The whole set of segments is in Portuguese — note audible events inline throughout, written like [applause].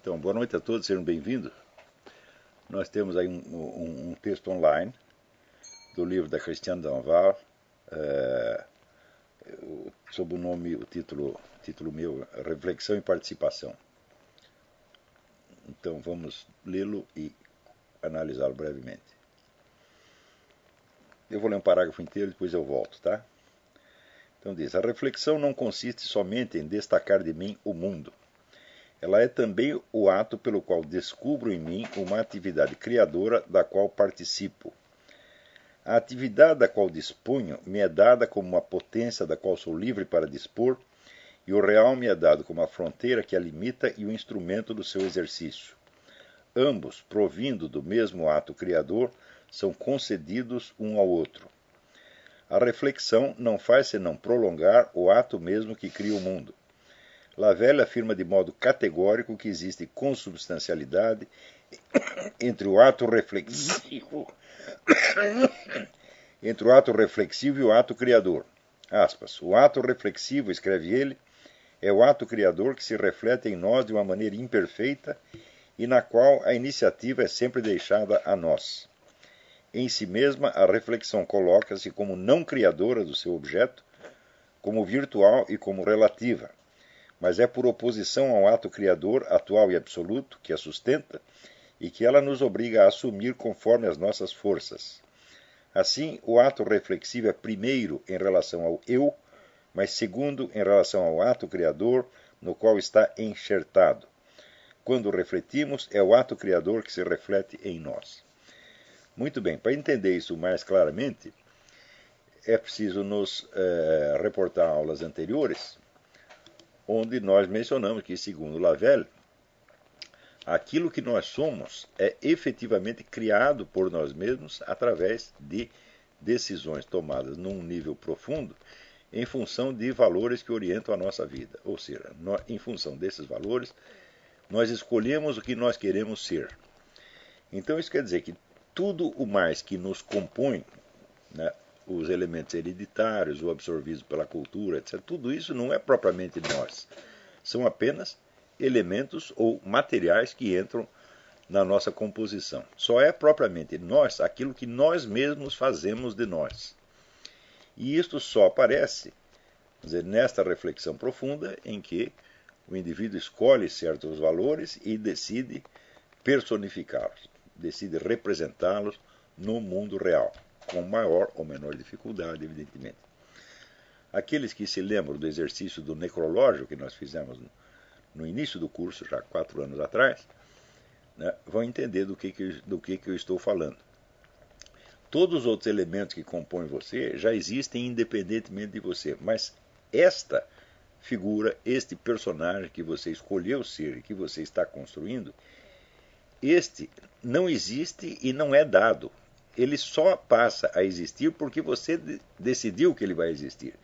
Então, boa noite a todos, sejam bem-vindos. Nós temos aí um, um, um, texto online do livro da Cristiane Danval, é, sob o nome, o título, título meu, Reflexão e Participação. Então, vamos lê-lo e analisá-lo brevemente. Eu vou ler um parágrafo inteiro, depois eu volto, tá? Então diz: A reflexão não consiste somente em destacar de mim o mundo ela é também o ato pelo qual descubro em mim uma atividade criadora da qual participo. A atividade da qual disponho me é dada como uma potência da qual sou livre para dispor, e o real me é dado como a fronteira que a limita e o instrumento do seu exercício. Ambos, provindo do mesmo ato criador, são concedidos um ao outro. A reflexão não faz senão prolongar o ato mesmo que cria o mundo. Lavelle afirma de modo categórico que existe consubstancialidade entre o ato reflexivo entre o ato reflexivo e o ato criador. Aspas. O ato reflexivo, escreve ele, é o ato criador que se reflete em nós de uma maneira imperfeita e na qual a iniciativa é sempre deixada a nós. Em si mesma, a reflexão coloca-se como não criadora do seu objeto, como virtual e como relativa, mas é por oposição ao ato criador atual e absoluto que a sustenta e que ela nos obriga a assumir conforme as nossas forças. Assim, o ato reflexivo é primeiro em relação ao eu, mas segundo em relação ao ato criador no qual está enxertado. Quando refletimos, é o ato criador que se reflete em nós. Muito bem, para entender isso mais claramente, é preciso nos eh, reportar aulas anteriores onde nós mencionamos que, segundo Lavelle, aquilo que nós somos é efetivamente criado por nós mesmos através de decisões tomadas num nível profundo em função de valores que orientam a nossa vida. Ou seja, nós, em função desses valores, nós escolhemos o que nós queremos ser. Então, isso quer dizer que tudo o mais que nos compõe, né, os elementos hereditários, o absorvido pela cultura, etc. Tudo isso não é propriamente nós. São apenas elementos ou materiais que entram na nossa composição. Só é propriamente nós aquilo que nós mesmos fazemos de nós. E isto só aparece dizer, nesta reflexão profunda em que o indivíduo escolhe certos valores e decide personificá-los, decide representá-los no mundo real com maior ou menor dificuldade, evidentemente. Aqueles que se lembram do exercício do necrológio que nós fizemos no início do curso, já quatro anos atrás, né, vão entender do, que, que, do que, que eu estou falando. Todos os outros elementos que compõem você já existem independentemente de você, mas esta figura, este personagem que você escolheu ser e que você está construindo, este não existe e não é dado ele só passa a existir porque você decidiu que ele vai existir.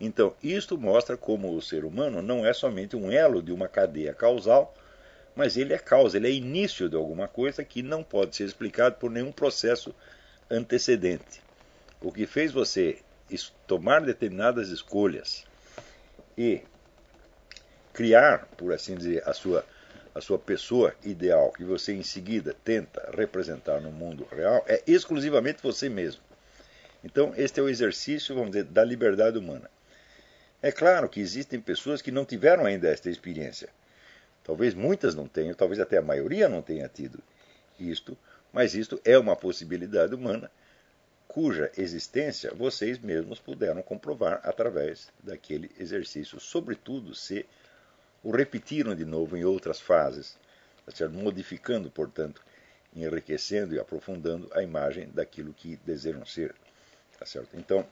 Então, isto mostra como o ser humano não é somente um elo de uma cadeia causal, mas ele é causa, ele é início de alguma coisa que não pode ser explicado por nenhum processo antecedente. O que fez você tomar determinadas escolhas e criar, por assim dizer, a sua a sua pessoa ideal, que você em seguida tenta representar no mundo real, é exclusivamente você mesmo. Então, este é o exercício, vamos dizer, da liberdade humana. É claro que existem pessoas que não tiveram ainda esta experiência. Talvez muitas não tenham, talvez até a maioria não tenha tido isto, mas isto é uma possibilidade humana cuja existência vocês mesmos puderam comprovar através daquele exercício, sobretudo se o repetiram de novo em outras fases, modificando, portanto, enriquecendo e aprofundando a imagem daquilo que desejam ser. Tá? Então,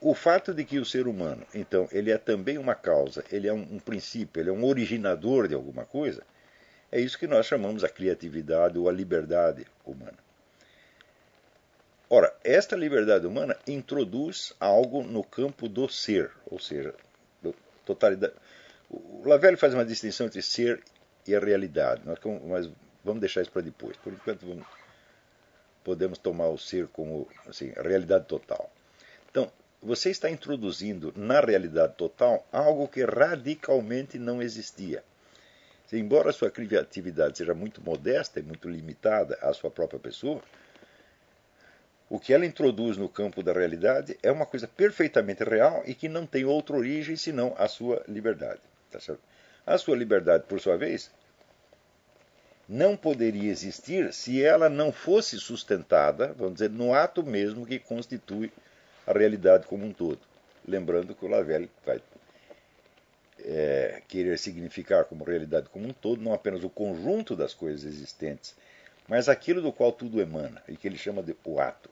o fato de que o ser humano, então, ele é também uma causa, ele é um, um princípio, ele é um originador de alguma coisa, é isso que nós chamamos a criatividade ou a liberdade humana. Ora, esta liberdade humana introduz algo no campo do ser, ou seja, totalidade. O Lavelle faz uma distinção entre ser e a realidade, mas vamos deixar isso para depois. Por enquanto, vamos, podemos tomar o ser como assim, a realidade total. Então, você está introduzindo na realidade total algo que radicalmente não existia. embora a sua criatividade seja muito modesta e muito limitada à sua própria pessoa, o que ela introduz no campo da realidade é uma coisa perfeitamente real e que não tem outra origem senão a sua liberdade. Tá a sua liberdade, por sua vez, não poderia existir se ela não fosse sustentada, vamos dizer, no ato mesmo que constitui a realidade como um todo. Lembrando que o Lavelle vai é, querer significar como realidade como um todo não apenas o conjunto das coisas existentes, mas aquilo do qual tudo emana, e que ele chama de o ato.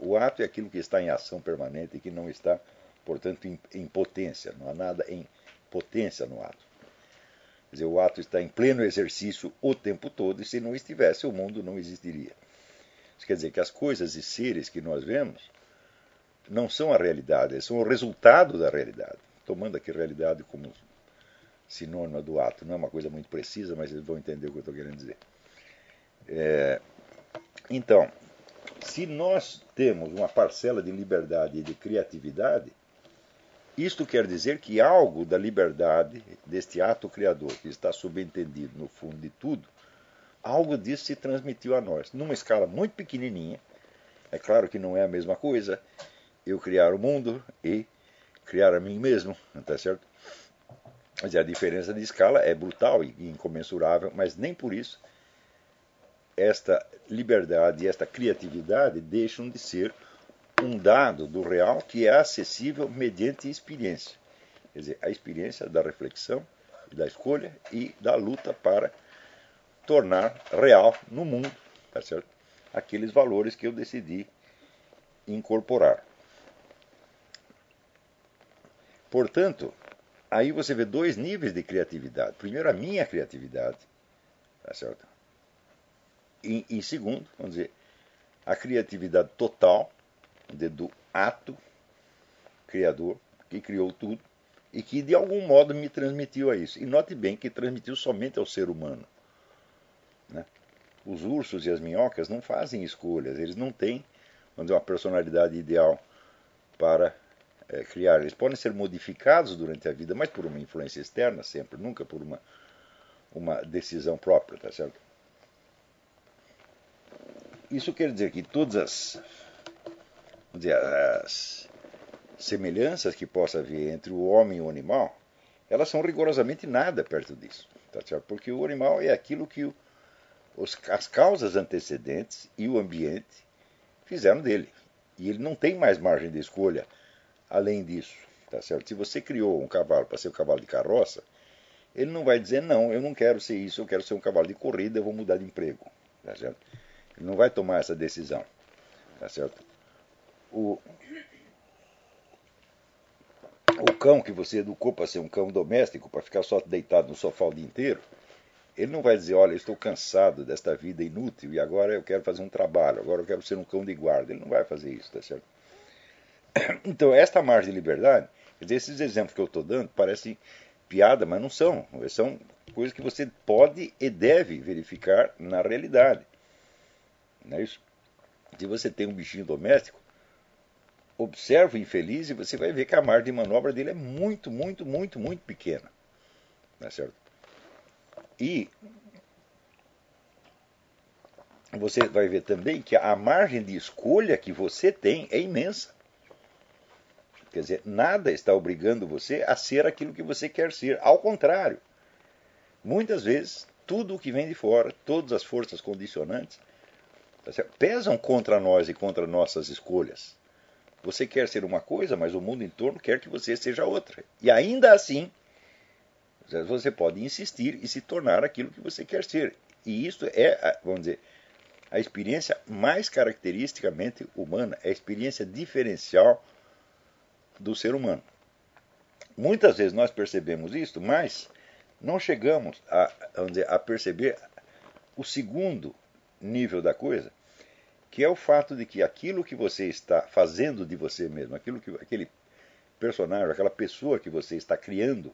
O ato é aquilo que está em ação permanente e que não está, portanto, em, em potência. Não há nada em potência no ato. Quer dizer, o ato está em pleno exercício o tempo todo e se não estivesse, o mundo não existiria. Isso quer dizer que as coisas e seres que nós vemos não são a realidade, são o resultado da realidade. Tomando aqui realidade como sinônimo do ato. Não é uma coisa muito precisa, mas eles vão entender o que eu estou querendo dizer. É, então, se nós temos uma parcela de liberdade e de criatividade, isto quer dizer que algo da liberdade, deste ato criador, que está subentendido no fundo de tudo, algo disso se transmitiu a nós, numa escala muito pequenininha. É claro que não é a mesma coisa eu criar o mundo e criar a mim mesmo, está certo? Mas a diferença de escala é brutal e incomensurável, mas nem por isso esta liberdade e esta criatividade deixam de ser um dado do real que é acessível mediante experiência. Quer dizer, a experiência da reflexão, da escolha e da luta para tornar real no mundo tá certo? aqueles valores que eu decidi incorporar. Portanto, aí você vê dois níveis de criatividade. Primeiro, a minha criatividade, tá certo? E, em segundo, vamos dizer, a criatividade total do ato criador que criou tudo e que de algum modo me transmitiu a isso. E note bem que transmitiu somente ao ser humano. Né? Os ursos e as minhocas não fazem escolhas, eles não têm vamos dizer, uma personalidade ideal para é, criar. Eles podem ser modificados durante a vida, mas por uma influência externa sempre, nunca por uma, uma decisão própria, tá certo? Isso quer dizer que todas as, dizer, as semelhanças que possa haver entre o homem e o animal, elas são rigorosamente nada perto disso. Tá certo? Porque o animal é aquilo que o, os, as causas antecedentes e o ambiente fizeram dele. E ele não tem mais margem de escolha além disso. Tá certo? Se você criou um cavalo para ser um cavalo de carroça, ele não vai dizer, não, eu não quero ser isso, eu quero ser um cavalo de corrida, eu vou mudar de emprego. Tá certo? Não vai tomar essa decisão. Tá certo? O, o cão que você educou para ser um cão doméstico, para ficar só deitado no sofá o dia inteiro, ele não vai dizer, olha, estou cansado desta vida inútil e agora eu quero fazer um trabalho, agora eu quero ser um cão de guarda. Ele não vai fazer isso, tá certo? [clears throat] Então, esta margem de liberdade, esses exemplos que eu estou dando parecem piada, mas não são. São coisas que você pode e deve verificar na realidade. Não é isso? Se você tem um bichinho doméstico, observa o infeliz e você vai ver que a margem de manobra dele é muito, muito, muito, muito pequena. Não é certo? E você vai ver também que a margem de escolha que você tem é imensa. Quer dizer, nada está obrigando você a ser aquilo que você quer ser. Ao contrário, muitas vezes, tudo o que vem de fora, todas as forças condicionantes, pesam contra nós e contra nossas escolhas. Você quer ser uma coisa, mas o mundo em torno quer que você seja outra. E ainda assim, você pode insistir e se tornar aquilo que você quer ser. E isso é, vamos dizer, a experiência mais caracteristicamente humana, é a experiência diferencial do ser humano. Muitas vezes nós percebemos isso, mas não chegamos a, dizer, a perceber o segundo nível da coisa, que é o fato de que aquilo que você está fazendo de você mesmo, aquilo que aquele personagem, aquela pessoa que você está criando,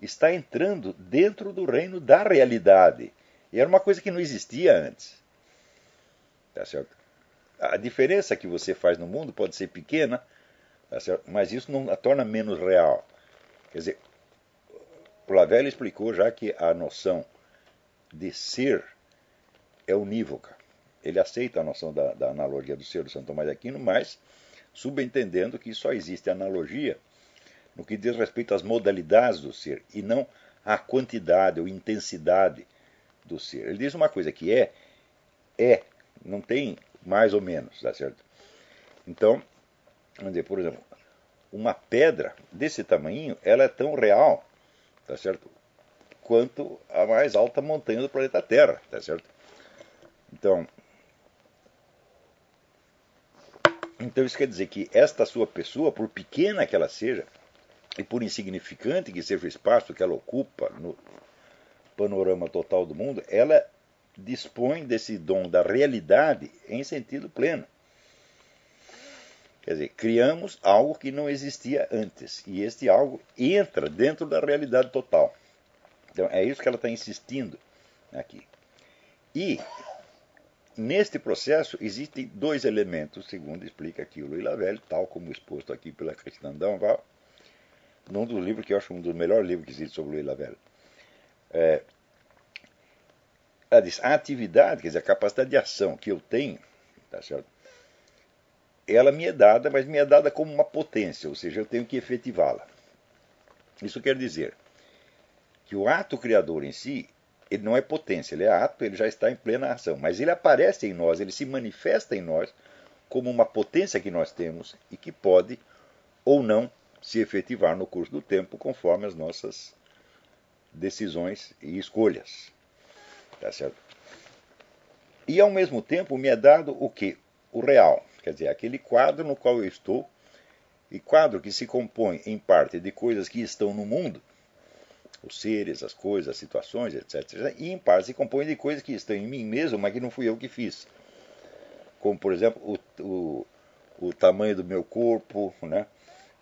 está entrando dentro do reino da realidade. E era uma coisa que não existia antes. Tá certo? A diferença que você faz no mundo pode ser pequena, tá certo? mas isso não a torna menos real. Quer dizer, Lavelle explicou já que a noção de ser é unívoca. Ele aceita a noção da, da analogia do ser do Santo Tomás de Aquino, mas subentendendo que só existe analogia no que diz respeito às modalidades do ser e não à quantidade ou intensidade do ser. Ele diz uma coisa que é, é, não tem mais ou menos, tá certo? Então, vamos dizer, por exemplo, uma pedra desse tamanho, ela é tão real, tá certo? Quanto a mais alta montanha do planeta Terra, tá certo? Então, então isso quer dizer que esta sua pessoa, por pequena que ela seja, e por insignificante que seja o espaço que ela ocupa no panorama total do mundo, ela dispõe desse dom da realidade em sentido pleno. Quer dizer, criamos algo que não existia antes, e este algo entra dentro da realidade total. Então, é isso que ela está insistindo aqui. E, neste processo, existem dois elementos, segundo explica aqui o Luiz Lavelle, tal como exposto aqui pela Cristina Danval, num dos livros que eu acho um dos melhores livros que existe sobre Luiz Lavelle. É, ela diz, a atividade, quer dizer, a capacidade de ação que eu tenho, tá certo? ela me é dada, mas me é dada como uma potência, ou seja, eu tenho que efetivá-la. Isso quer dizer que o ato criador em si, ele não é potência, ele é ato, ele já está em plena ação, mas ele aparece em nós, ele se manifesta em nós como uma potência que nós temos e que pode ou não se efetivar no curso do tempo conforme as nossas decisões e escolhas. Tá certo? E ao mesmo tempo me é dado o que? O real, quer dizer, aquele quadro no qual eu estou, e quadro que se compõe em parte de coisas que estão no mundo, os seres, as coisas, as situações, etc. E em parte se compõe de coisas que estão em mim mesmo, mas que não fui eu que fiz. Como, por exemplo, o, o, o tamanho do meu corpo, né?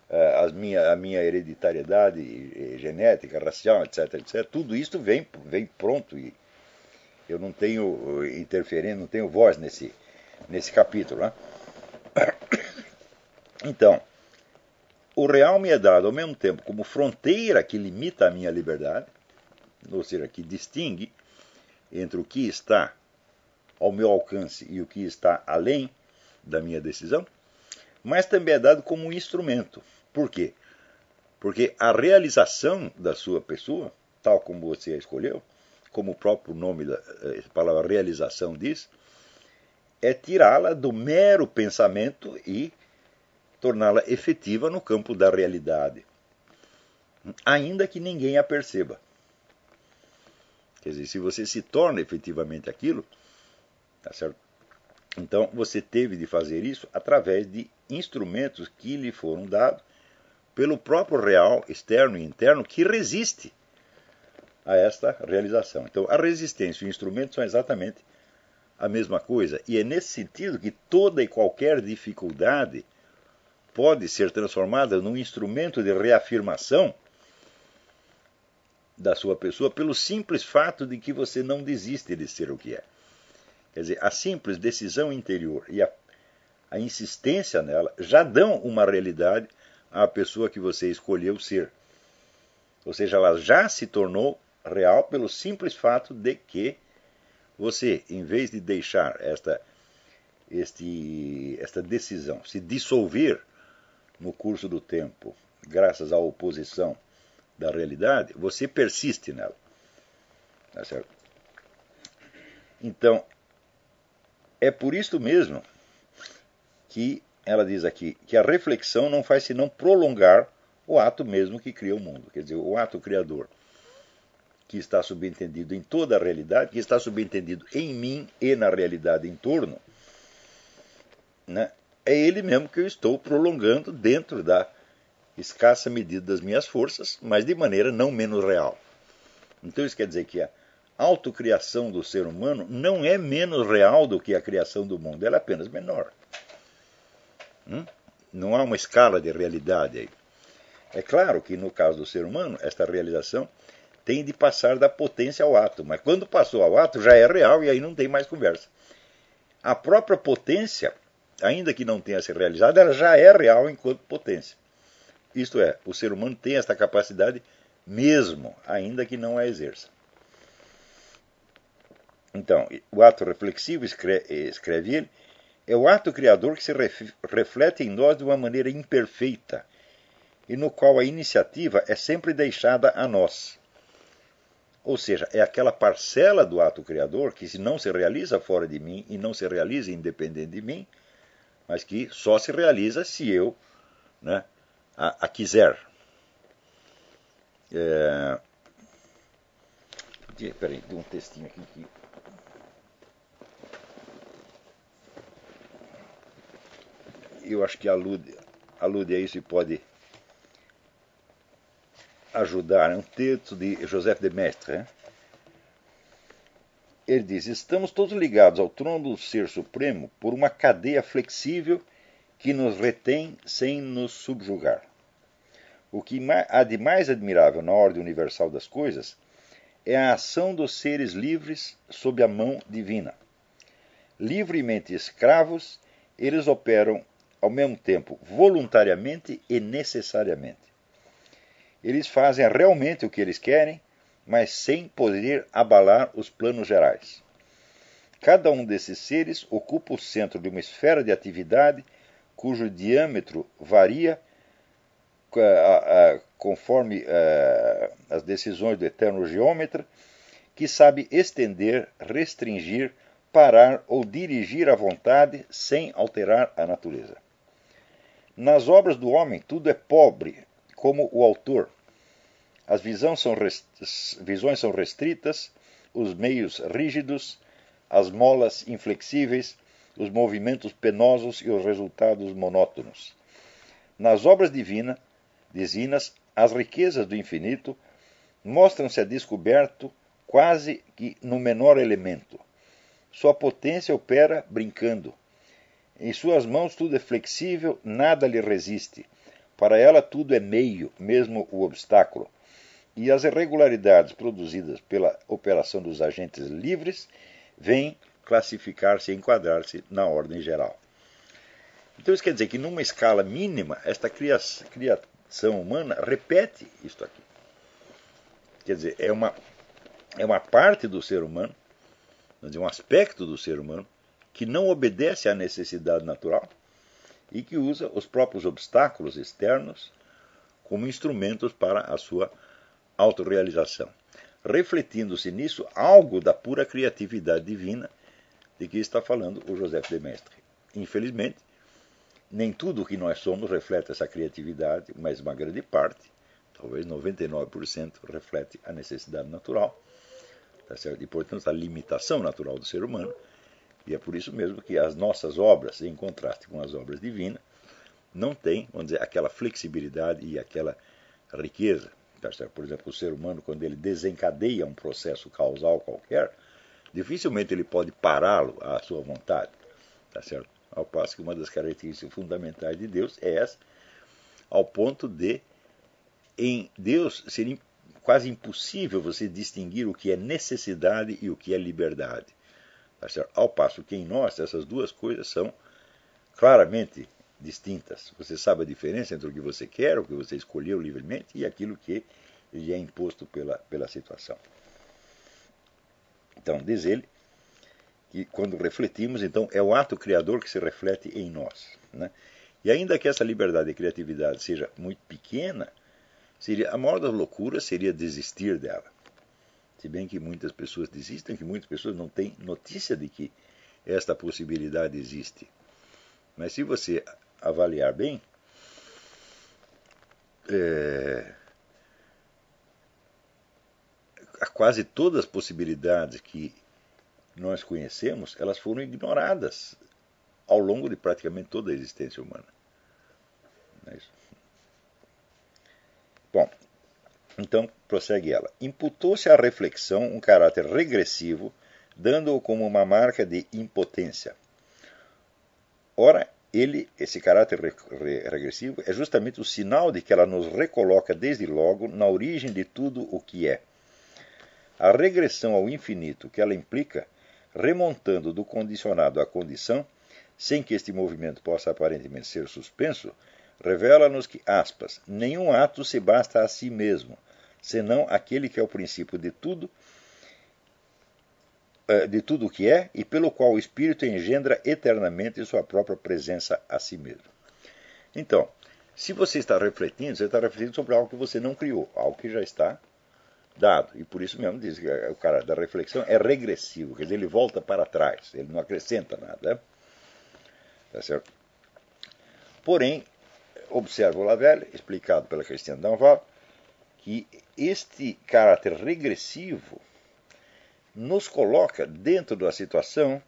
Eh, as minha, a minha hereditariedade genética, racial, etc, etc. Tudo isso vem, vem pronto e eu não tenho interferência, não tenho voz nesse, nesse capítulo. Né? [coughs] Então, o real me é dado ao mesmo tempo como fronteira que limita a minha liberdade, ou seja, que distingue entre o que está ao meu alcance e o que está além da minha decisão, mas também é dado como um instrumento. Por quê? Porque a realização da sua pessoa, tal como você a escolheu, como o próprio nome da eh, palavra realização diz, é tirá-la do mero pensamento e torná-la efetiva no campo da realidade, ainda que ninguém a perceba. Quer dizer, se você se torna efetivamente aquilo, tá certo? Então você teve de fazer isso através de instrumentos que lhe foram dados pelo próprio real externo e interno que resiste a esta realização. Então a resistência e o instrumento são exatamente a mesma coisa. E é nesse sentido que toda e qualquer dificuldade pode ser transformada num instrumento de reafirmação da sua pessoa pelo simples fato de que você não desiste de ser o que é. Quer dizer, a simples decisão interior e a, a insistência nela já dão uma realidade à pessoa que você escolheu ser. Ou seja, ela já se tornou real pelo simples fato de que você, em vez de deixar esta, este, esta decisão se dissolver no curso do tempo, graças à oposição da realidade, você persiste nela. Tá certo? Então, é por isso mesmo que ela diz aqui que a reflexão não faz senão prolongar o ato mesmo que cria o mundo, quer dizer, o ato criador que está subentendido em toda a realidade, que está subentendido em mim e na realidade em torno, né, é ele mesmo que eu estou prolongando dentro da escassa medida das minhas forças, mas de maneira não menos real. Então isso quer dizer que a autocriação do ser humano não é menos real do que a criação do mundo, ela é apenas menor. Hum? Não há uma escala de realidade aí. É claro que no caso do ser humano, esta realização tem de passar da potência ao ato. Mas quando passou ao ato, já é real e aí não tem mais conversa. A própria potência, ainda que não tenha se realizado, ela já é real enquanto potência. Isto é, o ser humano tem esta capacidade mesmo, ainda que não a exerça. Então, o ato reflexivo, escreve, ele, é o ato criador que se reflete em nós de uma maneira imperfeita e no qual a iniciativa é sempre deixada a nós. Ou seja, é aquela parcela do ato criador que se não se realiza fora de mim e não se realiza independente de mim, mas que só se realiza se eu né, a, a quiser. É... Peraí, tem um textinho aqui eu acho que alude, alude a isso e pode ajudar. É um texto de Joseph de Mestre. Hein? Ele diz: Estamos todos ligados ao trono do Ser Supremo por uma cadeia flexível que nos retém sem nos subjugar. O que há de mais admirável na ordem universal das coisas é a ação dos seres livres sob a mão divina. Livremente escravos, eles operam ao mesmo tempo voluntariamente e necessariamente. Eles fazem realmente o que eles querem, mas sem poder abalar os planos gerais. Cada um desses seres ocupa o centro de uma esfera de atividade cujo diâmetro varia conforme as decisões do eterno geômetra, que sabe estender, restringir, parar ou dirigir à vontade sem alterar a natureza. Nas obras do homem, tudo é pobre, como o autor. As visões são, visões são restritas, os meios rígidos, as molas inflexíveis, os movimentos penosos e os resultados monótonos. Nas obras divina, divinas, as riquezas do infinito mostram-se a descoberto quase que no menor elemento. Sua potência opera brincando, em suas mãos tudo é flexível, nada lhe resiste. Para ela tudo é meio, mesmo o obstáculo. E as irregularidades produzidas pela operação dos agentes livres vêm classificar-se e enquadrar-se na ordem geral. Então isso quer dizer que numa escala mínima, esta criação humana repete isto aqui. Quer dizer, é uma, é uma parte do ser humano, um aspecto do ser humano, que não obedece à necessidade natural e que usa os próprios obstáculos externos como instrumentos para a sua autorrealização. Refletindo-se nisso algo da pura criatividade divina de que está falando o José de Mestre. Infelizmente, nem tudo o que nós somos reflete essa criatividade, mas uma grande parte, talvez 99%, reflete a necessidade natural. Tá certo? E, portanto, a limitação natural do ser humano e é por isso mesmo que as nossas obras, em contraste com as obras divinas, não têm, vamos dizer, aquela flexibilidade e aquela riqueza. Tá por exemplo, o ser humano, quando ele desencadeia um processo causal qualquer, dificilmente ele pode pará-lo à sua vontade. Tá certo? Ao passo que uma das características fundamentais de Deus é essa, ao ponto de, em Deus, ser quase impossível você distinguir o que é necessidade e o que é liberdade. Tá Ao passo que em nós essas duas coisas são claramente distintas. Você sabe a diferença entre o que você quer, o que você escolheu livremente e aquilo que lhe é imposto pela, pela situação. Então, diz ele que quando refletimos, então é o ato criador que se reflete em nós. Né? E ainda que essa liberdade e criatividade seja muito pequena, seria a maior das loucuras seria desistir dela. Se bem que muitas pessoas desistem, que muitas pessoas não têm notícia de que esta possibilidade existe. Mas se você avaliar bem, é, quase todas as possibilidades que nós conhecemos, elas foram ignoradas ao longo de praticamente toda a existência humana. É? Bom, então, prossegue ela. Imputou-se à reflexão um caráter regressivo, dando-o como uma marca de impotência. Ora, ele, esse caráter regressivo, é justamente o sinal de que ela nos recoloca desde logo na origem de tudo o que é. A regressão ao infinito que ela implica, remontando do condicionado à condição, sem que este movimento possa aparentemente ser suspenso, revela-nos que, aspas, nenhum ato se basta a si mesmo, senão aquele que é o princípio de tudo, de tudo o que é, e pelo qual o Espírito engendra eternamente sua própria presença a si mesmo. Então, se você está refletindo, você está refletindo sobre algo que você não criou, algo que já está dado. E por isso mesmo diz que o cara da reflexão é regressivo, quer dizer, ele volta para trás, ele não acrescenta nada. Né? Tá certo? Porém, observa o Lavelle, explicado pela Cristiane Danval, que este caráter regressivo nos coloca dentro da situação,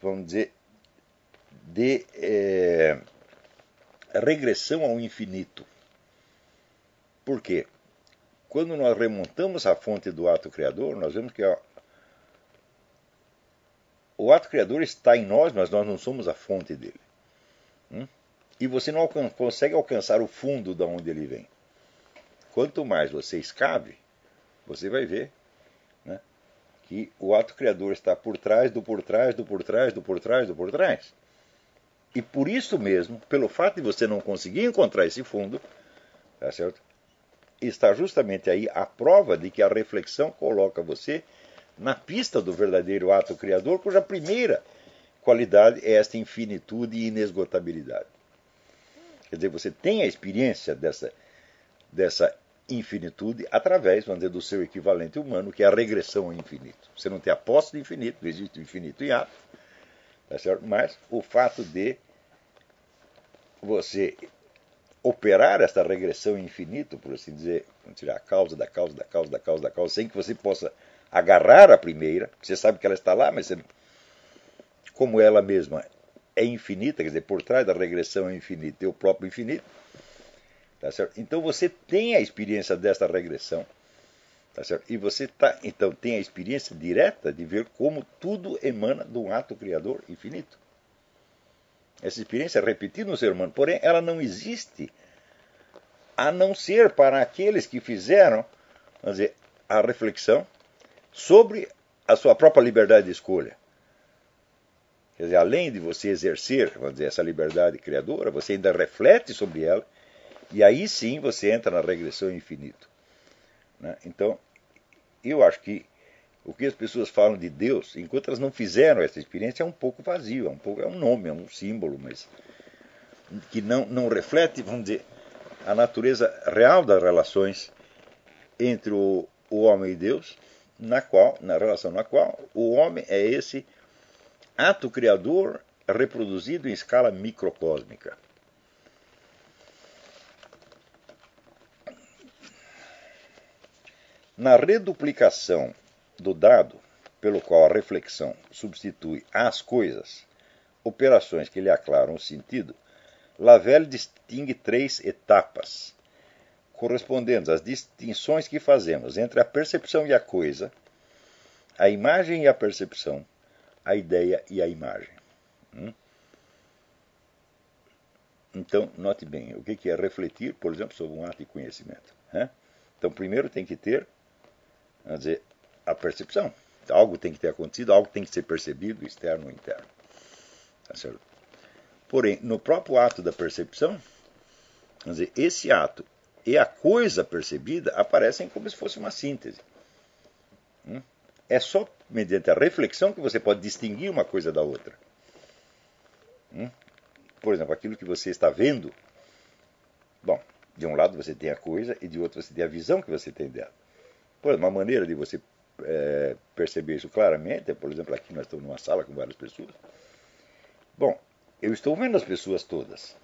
vamos dizer, de é, regressão ao infinito. Por quê? Quando nós remontamos a fonte do ato criador, nós vemos que ó, o ato criador está em nós, mas nós não somos a fonte dele. Hum? E você não alcan consegue alcançar o fundo de onde ele vem. Quanto mais você escave, você vai ver que o ato criador está por trás do por trás do por trás do por trás do por trás. E por isso mesmo, pelo fato de você não conseguir encontrar esse fundo, tá certo? está justamente aí a prova de que a reflexão coloca você na pista do verdadeiro ato criador, cuja primeira qualidade é esta infinitude e inesgotabilidade. Quer dizer, você tem a experiência dessa, dessa infinitude através, vamos dizer, do seu equivalente humano, que é a regressão ao infinito. Você não tem a posse do infinito, não existe o infinito em ato, tá certo? mas o fato de você operar esta regressão infinito, por assim dizer, tirar a causa da causa da causa da causa da causa, sem que você possa agarrar a primeira, você sabe que ela está lá, mas você, como ela mesma é infinita, quer dizer, por trás da regressão infinita é o próprio infinito, tá certo? Então você tem a experiência desta regressão, tá certo? E você tá, então tem a experiência direta de ver como tudo emana de um ato criador infinito. Essa experiência é repetida no ser humano, porém ela não existe a não ser para aqueles que fizeram, vamos dizer, a reflexão sobre a sua própria liberdade de escolha. Quer dizer, além de você exercer, vamos dizer, essa liberdade criadora, você ainda reflete sobre ela, e aí sim você entra na regressão infinito. Né? Então, eu acho que o que as pessoas falam de Deus, enquanto elas não fizeram essa experiência, é um pouco vazio, é um, pouco, é um nome, é um símbolo, mas que não, não reflete, vamos dizer, a natureza real das relações entre o, o homem e Deus, na qual, na relação na qual o homem é esse ato criador reproduzido em escala microcósmica. Na reduplicação do dado, pelo qual a reflexão substitui as coisas, operações que lhe aclaram o sentido, Lavelle distingue três etapas, correspondendo às distinções que fazemos entre a percepção e a coisa, a imagem e a percepção, a ideia e a imagem. Hum? Então, note bem, o que é refletir, por exemplo, sobre um ato de conhecimento. Então, primeiro tem que ter, vamos dizer, a percepção. Algo tem que ter acontecido, algo tem que ser percebido, externo ou interno. Tá certo? Porém, no próprio ato da percepção, dizer, esse ato e a coisa percebida aparecem como se fosse uma síntese. Hum? É só mediante a reflexão que você pode distinguir uma coisa da outra. Hum? Por exemplo, aquilo que você está vendo. Bom, de um lado você tem a coisa e de outro você tem a visão que você tem dela. Exemplo, uma maneira de você é, perceber isso claramente, por exemplo, aqui nós estamos numa sala com várias pessoas. Bom, eu estou vendo as pessoas todas.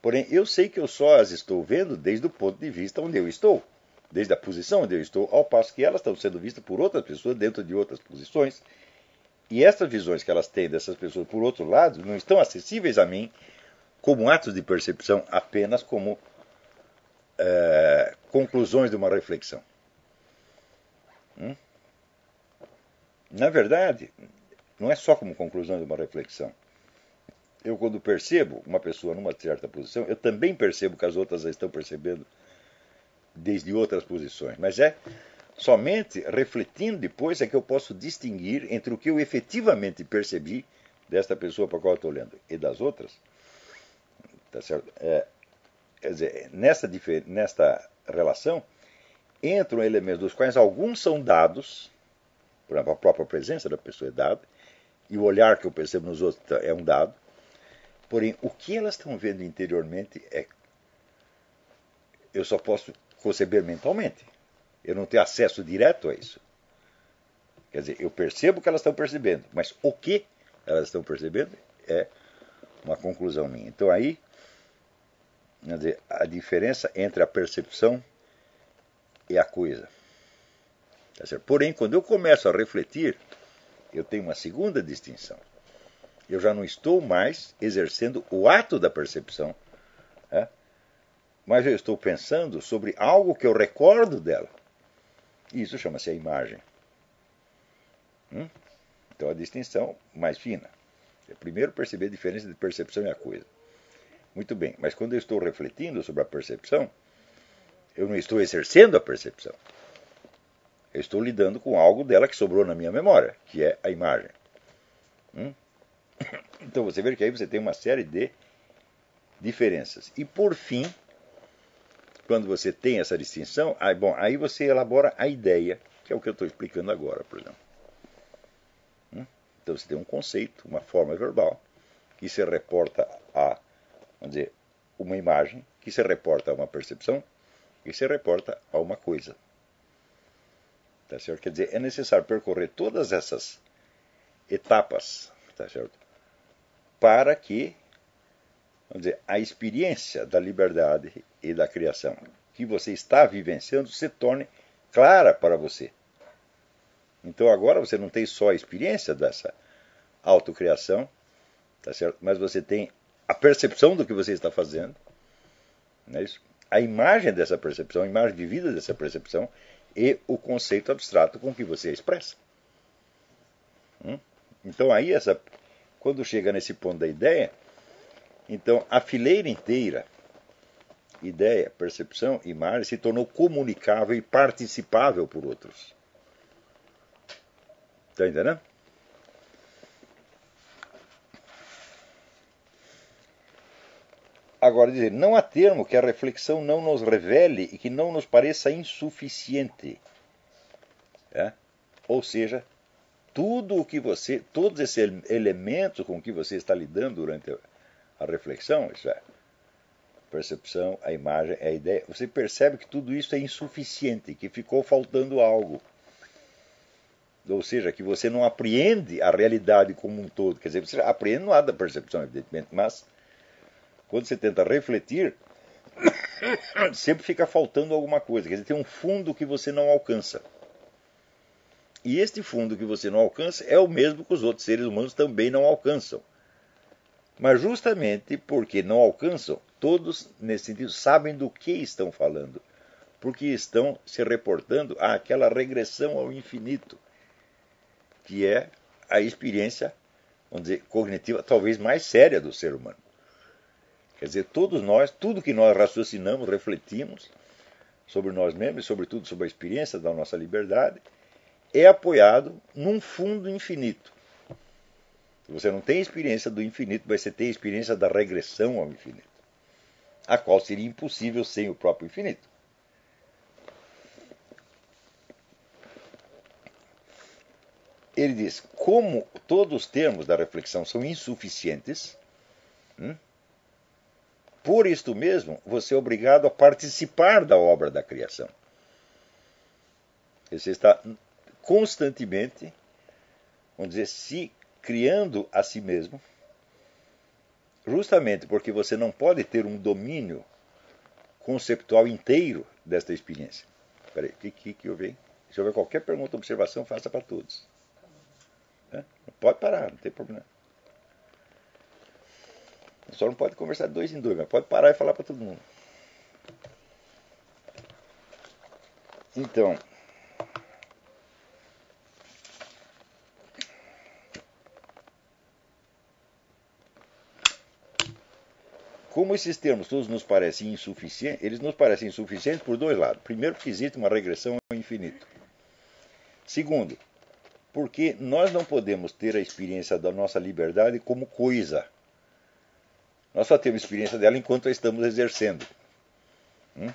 Porém, eu sei que eu só as estou vendo desde o ponto de vista onde eu estou, desde a posição onde eu estou, ao passo que elas estão sendo vistas por outras pessoas dentro de outras posições. E essas visões que elas têm dessas pessoas por outro lado não estão acessíveis a mim como atos de percepção, apenas como é, conclusões de uma reflexão. Hum? Na verdade, não é só como conclusão de uma reflexão. Eu, quando percebo uma pessoa numa certa posição, eu também percebo que as outras a estão percebendo desde outras posições. Mas é somente refletindo depois é que eu posso distinguir entre o que eu efetivamente percebi desta pessoa para qual eu estou olhando e das outras. Tá certo? É, quer dizer, nesta, nesta relação, entram elementos dos quais alguns são dados, por exemplo, a própria presença da pessoa é dada, e o olhar que eu percebo nos outros é um dado. Porém, o que elas estão vendo interiormente é. Eu só posso conceber mentalmente. Eu não tenho acesso direto a isso. Quer dizer, eu percebo o que elas estão percebendo, mas o que elas estão percebendo é uma conclusão minha. Então aí, dizer, a diferença entre a percepção e a coisa. Tá Porém, quando eu começo a refletir, eu tenho uma segunda distinção. Eu já não estou mais exercendo o ato da percepção, né? mas eu estou pensando sobre algo que eu recordo dela. Isso chama-se a imagem. Hum? Então a distinção mais fina. É primeiro perceber a diferença de percepção e a coisa. Muito bem, mas quando eu estou refletindo sobre a percepção, eu não estou exercendo a percepção. Eu estou lidando com algo dela que sobrou na minha memória, que é a imagem. Hum? [coughs] Então você vê que aí você tem uma série de diferenças. E por fim, quando você tem essa distinção, aí, bom, aí você elabora a ideia, que é o que eu estou explicando agora, por exemplo. Hum? Então você tem um conceito, uma forma verbal, que se reporta a, vamos dizer, uma imagem, que se reporta a uma percepção, que se reporta a uma coisa. Tá certo? Quer dizer, é necessário percorrer todas essas etapas, tá certo? Para que, vamos dizer, a experiência da liberdade e da criação que você está vivenciando se torne clara para você. Então agora você não tem só a experiência dessa autocriação, tá certo? mas você tem a percepção do que você está fazendo, não é isso? A imagem dessa percepção, a imagem de vida dessa percepção e o conceito abstrato com que você a expressa. Hum? Então aí essa, quando chega nesse ponto da ideia, então a fileira inteira ideia, percepção, imagem, se tornou comunicável e participável por outros. Está entendendo? Agora, dizer, não há termo que a reflexão não nos revele e que não nos pareça insuficiente. É? Ou seja, tudo o que você, todos esses elementos com que você está lidando durante a reflexão, isso é, percepção, a imagem, a ideia, você percebe que tudo isso é insuficiente, que ficou faltando algo. Ou seja, que você não apreende a realidade como um todo. Quer dizer, você apreende no lado da percepção, evidentemente, mas quando você tenta refletir, [coughs] sempre fica faltando alguma coisa. Quer dizer, tem um fundo que você não alcança. E este fundo que você não alcança é o mesmo que os outros seres humanos também não alcançam. Mas justamente porque não alcançam, todos, nesse sentido, sabem do que estão falando, porque estão se reportando àquela regressão ao infinito, que é a experiência, vamos dizer, cognitiva talvez mais séria do ser humano. Quer dizer, todos nós, tudo que nós raciocinamos, refletimos sobre nós mesmos e, sobretudo, sobre a experiência da nossa liberdade, é apoiado num fundo infinito. Você não tem experiência do infinito, mas você tem experiência da regressão ao infinito, a qual seria impossível sem o próprio infinito. Ele diz: como todos os termos da reflexão são insuficientes, hum, por isto mesmo, você é obrigado a participar da obra da criação. Você está constantemente, vamos dizer, se criando a si mesmo, justamente porque você não pode ter um domínio conceptual inteiro desta experiência. Espera aí, o que, que, eu vejo? Se houver qualquer pergunta ou observação, faça para todos. Pode parar, não tem problema. Só não pode conversar dois em dois, mas pode parar e falar para todo mundo. Então, Como esses termos todos nos parecem insuficientes, eles nos parecem insuficientes por dois lados. Primeiro, porque existe uma regressão ao infinito. Segundo, porque nós não podemos ter a experiência da nossa liberdade como coisa. Nós só temos experiência dela enquanto a estamos exercendo. Hum?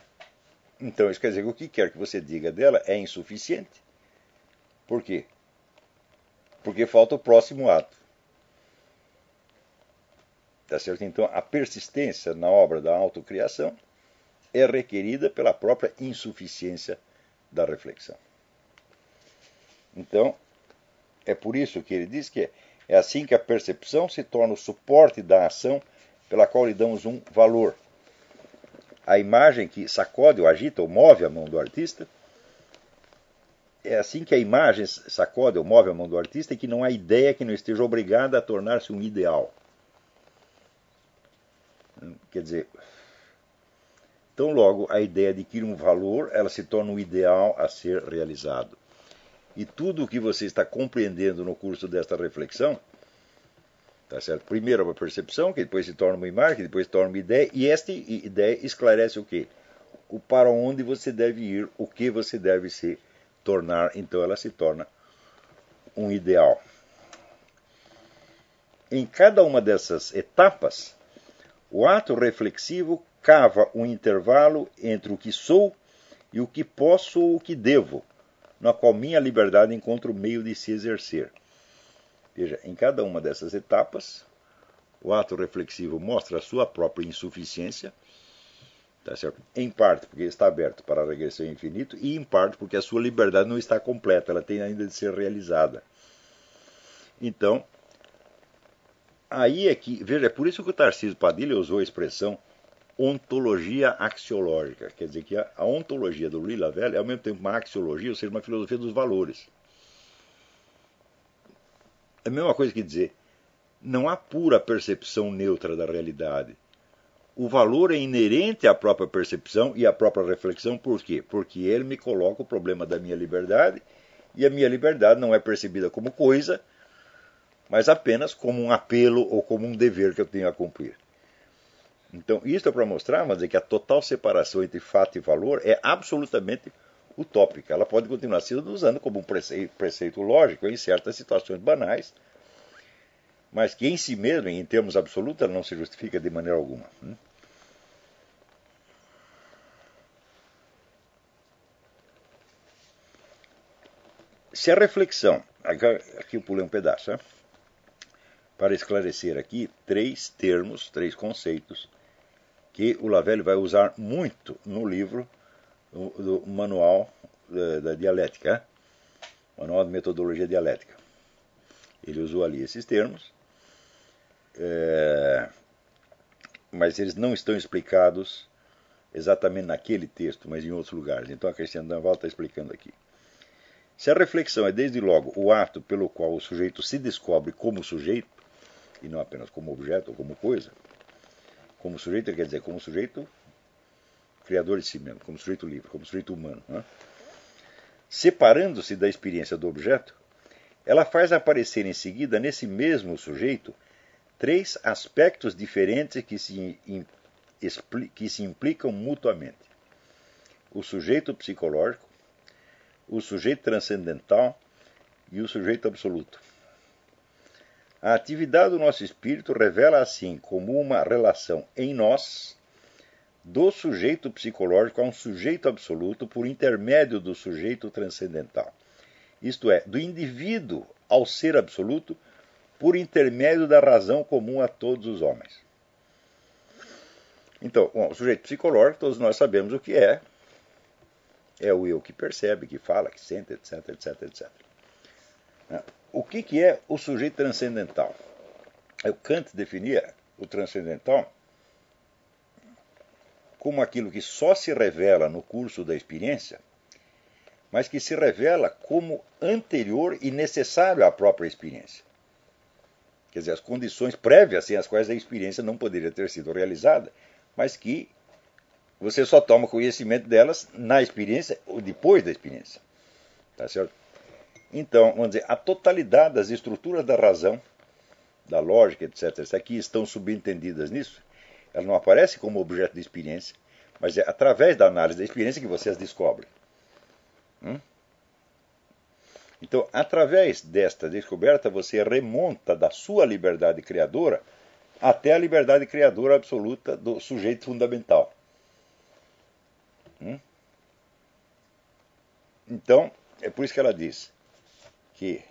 Então, isso quer dizer que o que quer que você diga dela é insuficiente. Por quê? Porque falta o próximo ato. Tá certo? Então, a persistência na obra da autocriação é requerida pela própria insuficiência da reflexão. Então, é por isso que ele diz que é assim que a percepção se torna o suporte da ação pela qual lhe damos um valor. A imagem que sacode ou agita ou move a mão do artista é assim que a imagem sacode ou move a mão do artista e que não há ideia que não esteja obrigada a tornar-se um ideal. Quer dizer, tão logo a ideia adquire um valor, ela se torna um ideal a ser realizado. E tudo o que você está compreendendo no curso desta reflexão, tá certo? Primeiro uma percepção, que depois se torna uma imagem, que depois se torna uma ideia, e esta ideia esclarece o quê? O para onde você deve ir, o que você deve se tornar, então ela se torna um ideal. Em cada uma dessas etapas, o ato reflexivo cava um intervalo entre o que sou e o que posso ou o que devo, na qual minha liberdade encontra o meio de se exercer. Veja, em cada uma dessas etapas, o ato reflexivo mostra a sua própria insuficiência, tá certo? em parte porque está aberto para a regressão ao infinito, e em parte porque a sua liberdade não está completa, ela tem ainda de ser realizada. Então, aí é que, veja, é por isso que o Tarcísio Padilha usou a expressão ontologia axiológica. Quer dizer que a, ontologia do Louis Lavelle é ao mesmo tempo uma axiologia, ou seja, uma filosofia dos valores. É a mesma coisa que dizer, não há pura percepção neutra da realidade. O valor é inerente à própria percepção e à própria reflexão, por quê? Porque ele me coloca o problema da minha liberdade, e a minha liberdade não é percebida como coisa, mas apenas como um apelo ou como um dever que eu tenho a cumprir. Então, isso é para mostrar, mas é que a total separação entre fato e valor é absolutamente utópica. Ela pode continuar sendo usada como um preceito, preceito lógico em certas situações banais, mas que em si mesma, em termos absolutos, ela não se justifica de maneira alguma. Né? Se a reflexão, aqui eu pulei um pedaço, né? para esclarecer aqui três termos, três conceitos que o Lavelle vai usar muito no livro do, Manual da, da Dialética, Manual de Metodologia Dialética. Ele usou ali esses termos, é, mas eles não estão explicados exatamente naquele texto, mas em outros lugares. Então a Cristiane Danval está explicando aqui. Se a reflexão é desde logo o ato pelo qual o sujeito se descobre como sujeito, e não apenas como objeto ou como coisa, como sujeito quer dizer como sujeito criador de si mesmo, como sujeito livre, como sujeito humano. Né? Separando-se da experiência do objeto, ela faz aparecer em seguida nesse mesmo sujeito três aspectos diferentes que se, que se implicam mutuamente: o sujeito psicológico, o sujeito transcendental e o sujeito absoluto. A atividade do nosso espírito revela assim como uma relação em nós do sujeito psicológico a um sujeito absoluto por intermédio do sujeito transcendental. Isto é, do indivíduo ao ser absoluto por intermédio da razão comum a todos os homens. Então, bom, o sujeito psicológico, todos nós sabemos o que é. É o eu que percebe, que fala, que sente, etc, etc, etc. O que, que é o sujeito transcendental? O Kant definia o transcendental como aquilo que só se revela no curso da experiência, mas que se revela como anterior e necessário à própria experiência. Quer dizer, as condições prévias sem as quais a experiência não poderia ter sido realizada, mas que você só toma conhecimento delas na experiência ou depois da experiência. Tá certo? Então, vamos dizer, a totalidade das estruturas da razão, da lógica, etc., aqui estão subentendidas nisso. Ela não aparece como objeto de experiência, mas é através da análise da experiência que você as descobre. Hum? Então, através desta descoberta, você remonta da sua liberdade criadora até a liberdade criadora absoluta do sujeito fundamental. Hum? Então, é por isso que ela diz que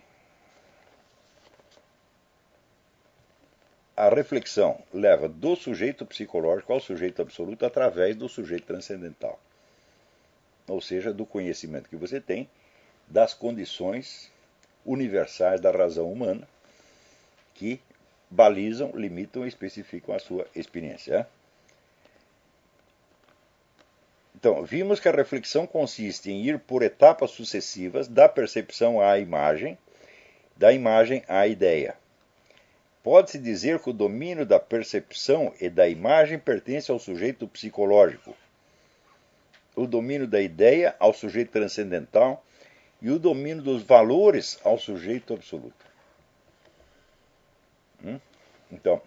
a reflexão leva do sujeito psicológico ao sujeito absoluto através do sujeito transcendental. Ou seja, do conhecimento que você tem das condições universais da razão humana que balizam, limitam e especificam a sua experiência. Então, vimos que a reflexão consiste em ir por etapas sucessivas da percepção à imagem, da imagem à ideia. Pode-se dizer que o domínio da percepção e da imagem pertence ao sujeito psicológico, o domínio da ideia ao sujeito transcendental e o domínio dos valores ao sujeito absoluto. Hum? Então,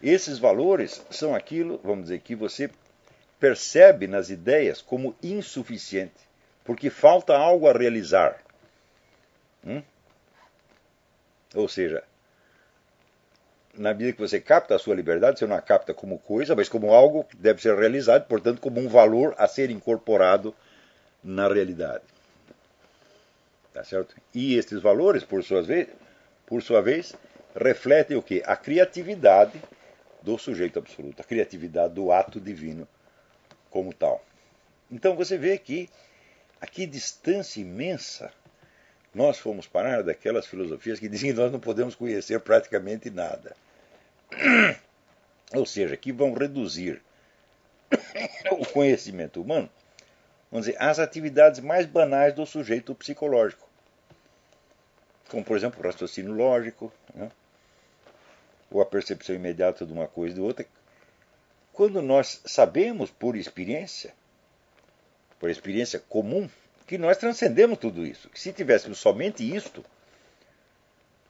esses valores são aquilo, vamos dizer, que você percebe nas ideias como insuficiente, porque falta algo a realizar. Hum? Ou seja, na medida que você capta a sua liberdade, você não a capta como coisa, mas como algo que deve ser realizado, portanto, como um valor a ser incorporado na realidade. Tá certo? E estes valores, por sua vez, por sua vez refletem o que? A criatividade do sujeito absoluto, a criatividade do ato divino como tal. Então você vê que a que distância imensa nós fomos parar daquelas filosofias que dizem que nós não podemos conhecer praticamente nada. Ou seja, que vão reduzir [coughs] o conhecimento humano, vamos dizer, às atividades mais banais do sujeito psicológico. Como, por exemplo, o raciocínio lógico, né? ou a percepção imediata de uma coisa e de outra. Quando nós sabemos por experiência, por experiência comum, que nós transcendemos tudo isso. Que se tivéssemos somente isto,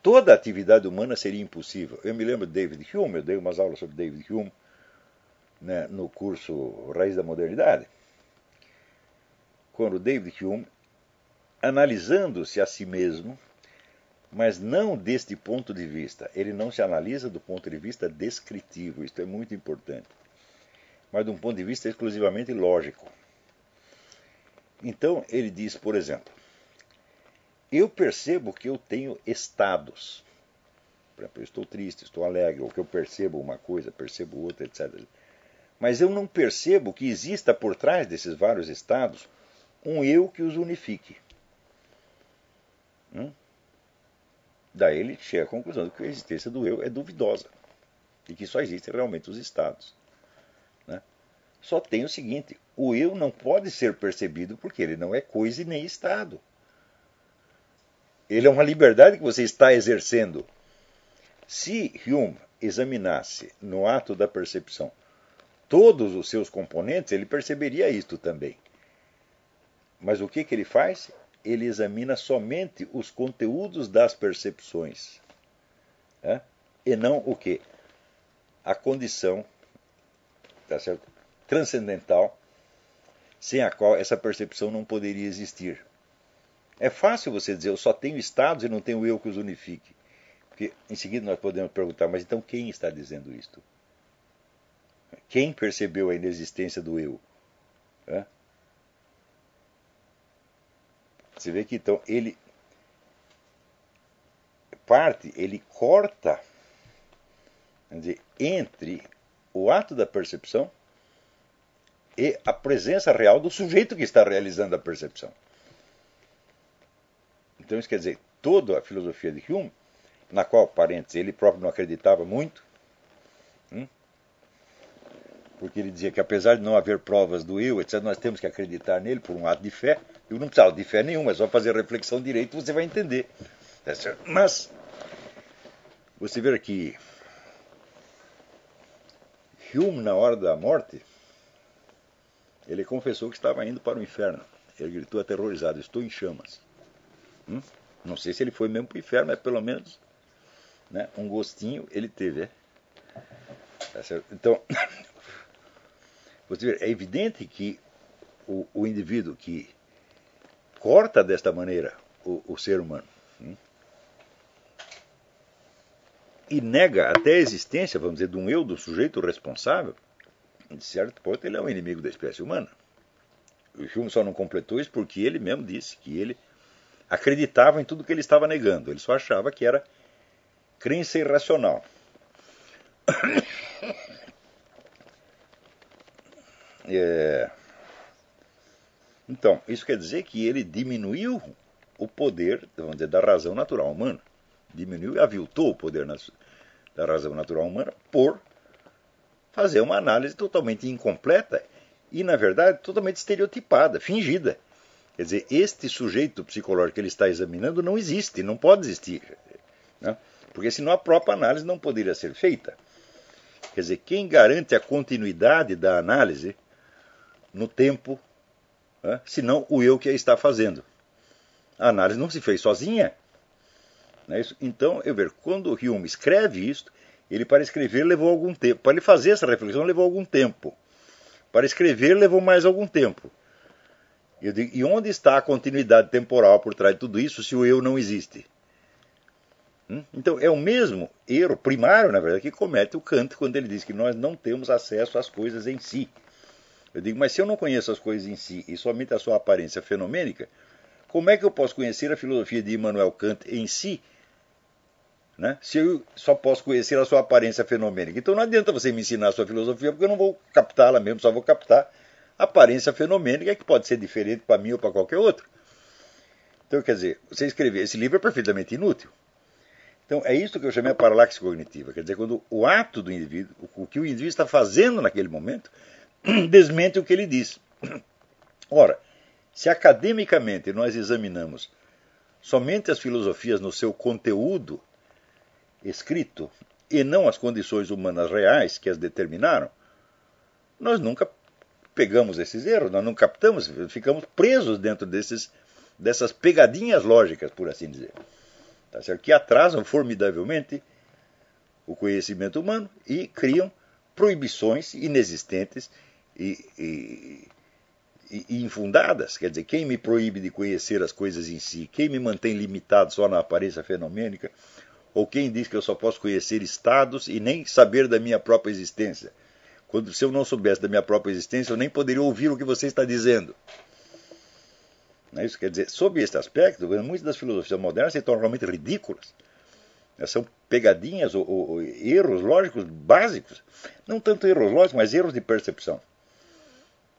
toda a atividade humana seria impossível. Eu me lembro de David Hume, eu dei umas aulas sobre David Hume né, no curso Raiz da Modernidade. Quando David Hume, analisando-se a si mesmo, mas não deste ponto de vista, ele não se analisa do ponto de vista descritivo, isto é muito importante, mas de um ponto de vista exclusivamente lógico. Então, ele diz, por exemplo, eu percebo que eu tenho estados. Por exemplo, eu estou triste, estou alegre, ou que eu percebo uma coisa, percebo outra, etc. Mas eu não percebo que exista por trás desses vários estados um eu que os unifique. Hum? Daí ele chega à conclusão de que a existência do eu é duvidosa e que só existem realmente os estados. Né? Só tem o seguinte: o eu não pode ser percebido porque ele não é coisa e nem estado. Ele é uma liberdade que você está exercendo. Se Hume examinasse no ato da percepção todos os seus componentes, ele perceberia isto também. Mas o que, que ele faz? Ele examina somente os conteúdos das percepções. Né? E não o que? A condição tá certo? transcendental sem a qual essa percepção não poderia existir. É fácil você dizer, eu só tenho estados e não tenho eu que os unifique. Porque em seguida nós podemos perguntar, mas então quem está dizendo isto? Quem percebeu a inexistência do eu? Você vê que então ele parte, ele corta dizer, entre o ato da percepção e a presença real do sujeito que está realizando a percepção. Então, isso quer dizer, toda a filosofia de Hume, na qual, parênteses, ele próprio não acreditava muito, hum, porque ele dizia que apesar de não haver provas do eu, etc., nós temos que acreditar nele por um ato de fé. Eu não precisava de fé nenhuma, é só fazer reflexão direito você vai entender. Tá Mas, você vê que Hume, na hora da morte, ele confessou que estava indo para o inferno. Ele gritou aterrorizado: Estou em chamas. Hum? Não sei se ele foi mesmo para o inferno, mas pelo menos né, um gostinho ele teve. É? Tá então, [coughs] você vê, é evidente que o, o, indivíduo que corta desta maneira o, o ser humano hum, e nega até a existência, vamos dizer, de um eu, do sujeito responsável, de certo ponto ele é um inimigo da espécie humana. Hume só não completou isso porque ele mesmo disse que ele acreditava em tudo que ele estava negando. Ele só achava que era crença irracional. [coughs] É... Então, isso quer dizer que ele diminuiu o poder, vamos dizer, da razão natural humana. Diminuiu e aviltou o poder da razão natural humana por fazer uma análise totalmente incompleta e, na verdade, totalmente estereotipada, fingida. Quer dizer, este sujeito psicológico que ele está examinando não existe, não pode existir. Né? Porque senão a própria análise não poderia ser feita. Quer dizer, quem garante a continuidade da análise no tempo, né? senão o eu que a está fazendo? A análise não se fez sozinha. É isso? Então, eu ver, quando Hume escreve isso, ele para escrever levou algum tempo. Para ele fazer essa reflexão levou algum tempo. Para escrever levou mais algum tempo. Digo, e onde está a continuidade temporal por trás de tudo isso se o eu não existe? Hum? Então é o mesmo erro primário, na verdade, que comete o Kant quando ele diz que nós não temos acesso às coisas em si. Eu digo, mas se eu não conheço as coisas em si e somente a sua aparência fenomênica, como é que eu posso conhecer a filosofia de Immanuel Kant em si, né? se eu só posso conhecer a sua aparência fenomênica? Então não adianta você me ensinar a sua filosofia, porque eu não vou captá-la mesmo, só vou captar aparência fenomênica, que pode ser diferente para mim ou para qualquer outro. Então, quer dizer, você escrever esse livro é perfeitamente inútil. Então, é isso que eu chamei a paralaxe cognitiva. Quer dizer, quando o ato do indivíduo, o que o indivíduo está fazendo naquele momento, [clears throat] desmente o que ele diz. [clears throat] Ora, se academicamente nós examinamos somente as filosofias no seu conteúdo escrito e não as condições humanas reais que as determinaram, nós nunca pegamos esses erros, nós não captamos, ficamos presos dentro desses, dessas pegadinhas lógicas, por assim dizer, tá certo? que atrasam formidavelmente o conhecimento humano e criam proibições inexistentes e, e, e, infundadas. Quer dizer, quem me proíbe de conhecer as coisas em si? Quem me mantém limitado só na aparência fenomênica? Ou quem diz que eu só posso conhecer estados e nem saber da minha própria existência? Quando se eu não soubesse da minha própria existência, eu nem poderia ouvir o que você está dizendo. É isso quer dizer, sob este aspecto, muitas das filosofias modernas se tornam realmente ridículas. São pegadinhas ou, ou erros lógicos básicos. Não tanto erros lógicos, mas erros de percepção.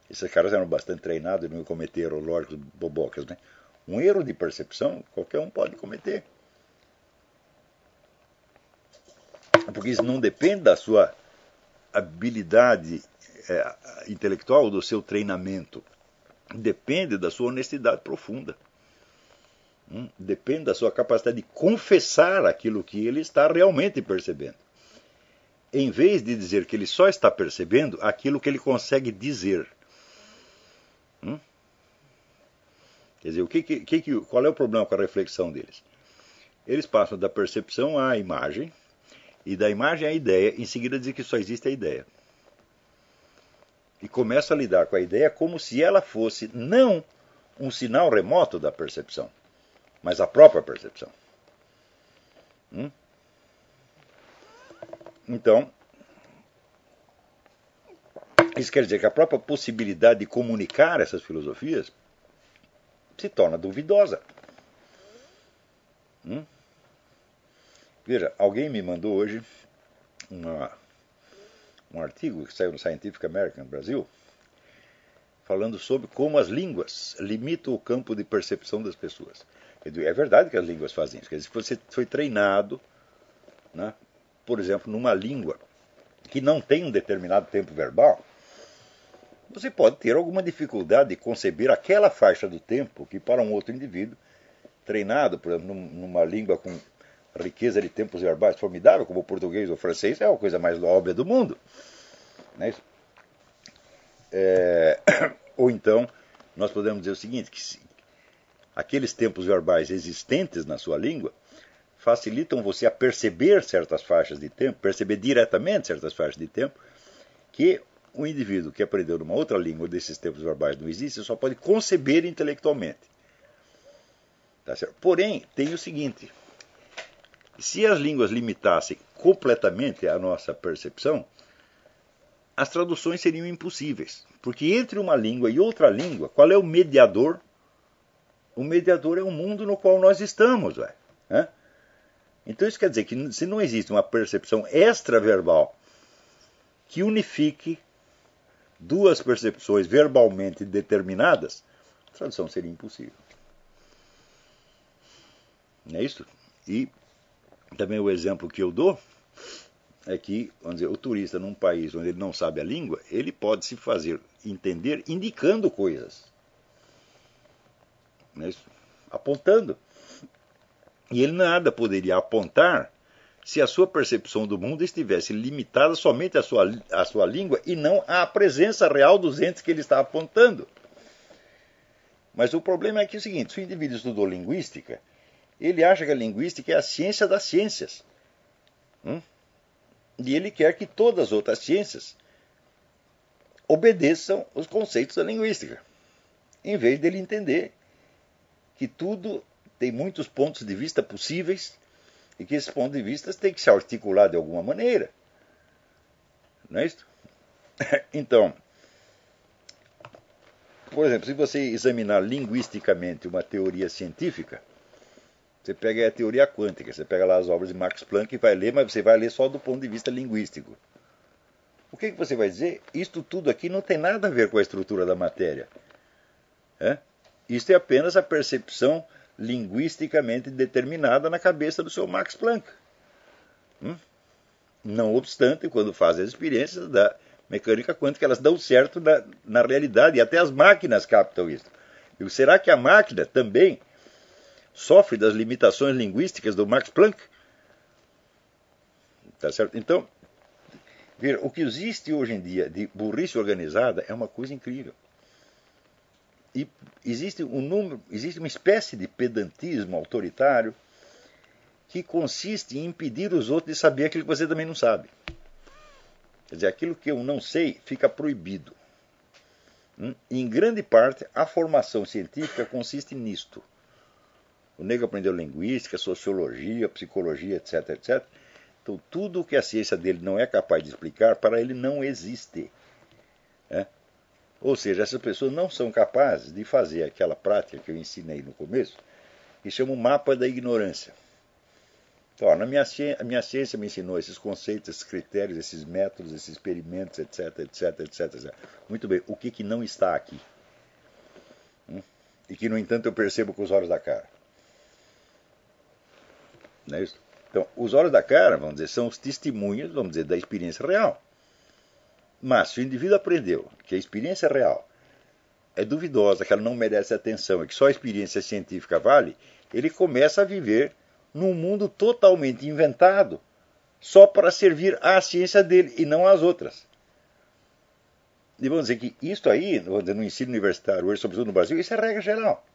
Esses caras eram bastante treinados e não cometer erros lógicos bobocas, né? Um erro de percepção, qualquer um pode cometer. Porque isso não depende da sua habilidade é, intelectual, do seu treinamento. Depende da sua honestidade profunda. Hum? Depende da sua capacidade de confessar aquilo que ele está realmente percebendo. Em vez de dizer que ele só está percebendo aquilo que ele consegue dizer. Hum? Quer dizer, o que, que, qual é o problema com a reflexão deles? Eles passam da percepção à imagem, e da imagem à ideia, em seguida dizer que só existe a ideia. E começa a lidar com a ideia como se ela fosse não um sinal remoto da percepção, mas a própria percepção. Hum? Então, isso quer dizer que a própria possibilidade de comunicar essas filosofias se torna duvidosa. Hum? Veja, alguém me mandou hoje uma, um artigo que saiu no Scientific American Brasil, falando sobre como as línguas limitam o campo de percepção das pessoas. É verdade que as línguas fazem isso. Quer dizer, você foi treinado, né, por exemplo, numa língua que não tem um determinado tempo verbal, você pode ter alguma dificuldade de conceber aquela faixa do tempo que para um outro indivíduo treinado, por exemplo, numa língua com riqueza de tempos verbais formidável, como o português ou o francês, é a coisa mais óbvia do mundo. É é, [coughs] ou então, nós podemos dizer o seguinte, que aqueles tempos verbais existentes na sua língua facilitam você a perceber certas faixas de tempo, perceber diretamente certas faixas de tempo, que o indivíduo que aprendeu numa outra língua desses tempos verbais não existe, só pode conceber intelectualmente. Tá Porém, tem o seguinte, se as línguas limitassem completamente a nossa percepção, as traduções seriam impossíveis. Porque entre uma língua e outra língua, qual é o mediador? O mediador é o mundo no qual nós estamos. Né? Então isso quer dizer que se não existe uma percepção extraverbal que unifique duas percepções verbalmente determinadas, a tradução seria impossível. Não é isso? E também o exemplo que eu dou é que, vamos dizer, o turista num país onde ele não sabe a língua, ele pode se fazer entender indicando coisas. Né? Apontando. E ele nada poderia apontar se a sua percepção do mundo estivesse limitada somente à sua, à sua língua e não à presença real dos entes que ele está apontando. Mas o problema é que é o seguinte: se o indivíduo estudou linguística, ele acha que a linguística é a ciência das ciências. Hum? E ele quer que todas as outras ciências obedeçam os conceitos da linguística, em vez dele entender que tudo tem muitos pontos de vista possíveis e que esses pontos de vista têm que se articular de alguma maneira. Não é isso? [laughs] Então, por exemplo, se você examinar linguisticamente uma teoria científica, você pega a teoria quântica, você pega lá as obras de Max Planck e vai ler, mas você vai ler só do ponto de vista linguístico. O que, que você vai dizer? Isto tudo aqui não tem nada a ver com a estrutura da matéria. É? Isto é apenas a percepção linguisticamente determinada na cabeça do seu Max Planck. Hum? Não obstante, quando fazem as experiências da mecânica quântica, elas dão certo na, na realidade, e até as máquinas captam isso. Será que a máquina também sofre das limitações linguísticas do Max Planck. Tá certo? Então, ver, o que existe hoje em dia de burrice organizada é uma coisa incrível. E existe um número, existe uma espécie de pedantismo autoritário que consiste em impedir os outros de saber aquilo que você também não sabe. Quer dizer, aquilo que eu não sei fica proibido. Hum? Em grande parte, a formação científica consiste nisto. O negro aprendeu linguística, sociologia, psicologia, etc, etc. Então, tudo o que a ciência dele não é capaz de explicar, para ele não existe. Né? Ou seja, essas pessoas não são capazes de fazer aquela prática que eu ensinei no começo, que chama o mapa da ignorância. Então, na minha ciência, a minha ciência me ensinou esses conceitos, esses critérios, esses métodos, esses experimentos, etc, etc, etc. etc. Muito bem, o que, que não está aqui? Hum? E que, no entanto, eu percebo com os olhos da cara. Não é isso? Então, os olhos da cara, vamos dizer, são os testemunhos, vamos dizer, da experiência real. Mas se o indivíduo aprendeu que a experiência real é duvidosa, que ela não merece atenção e que só a experiência científica vale, ele começa a viver num mundo totalmente inventado só para servir à ciência dele e não às outras. E vamos dizer que isso aí, no ensino universitário hoje, sobretudo no Brasil, isso é regra geral.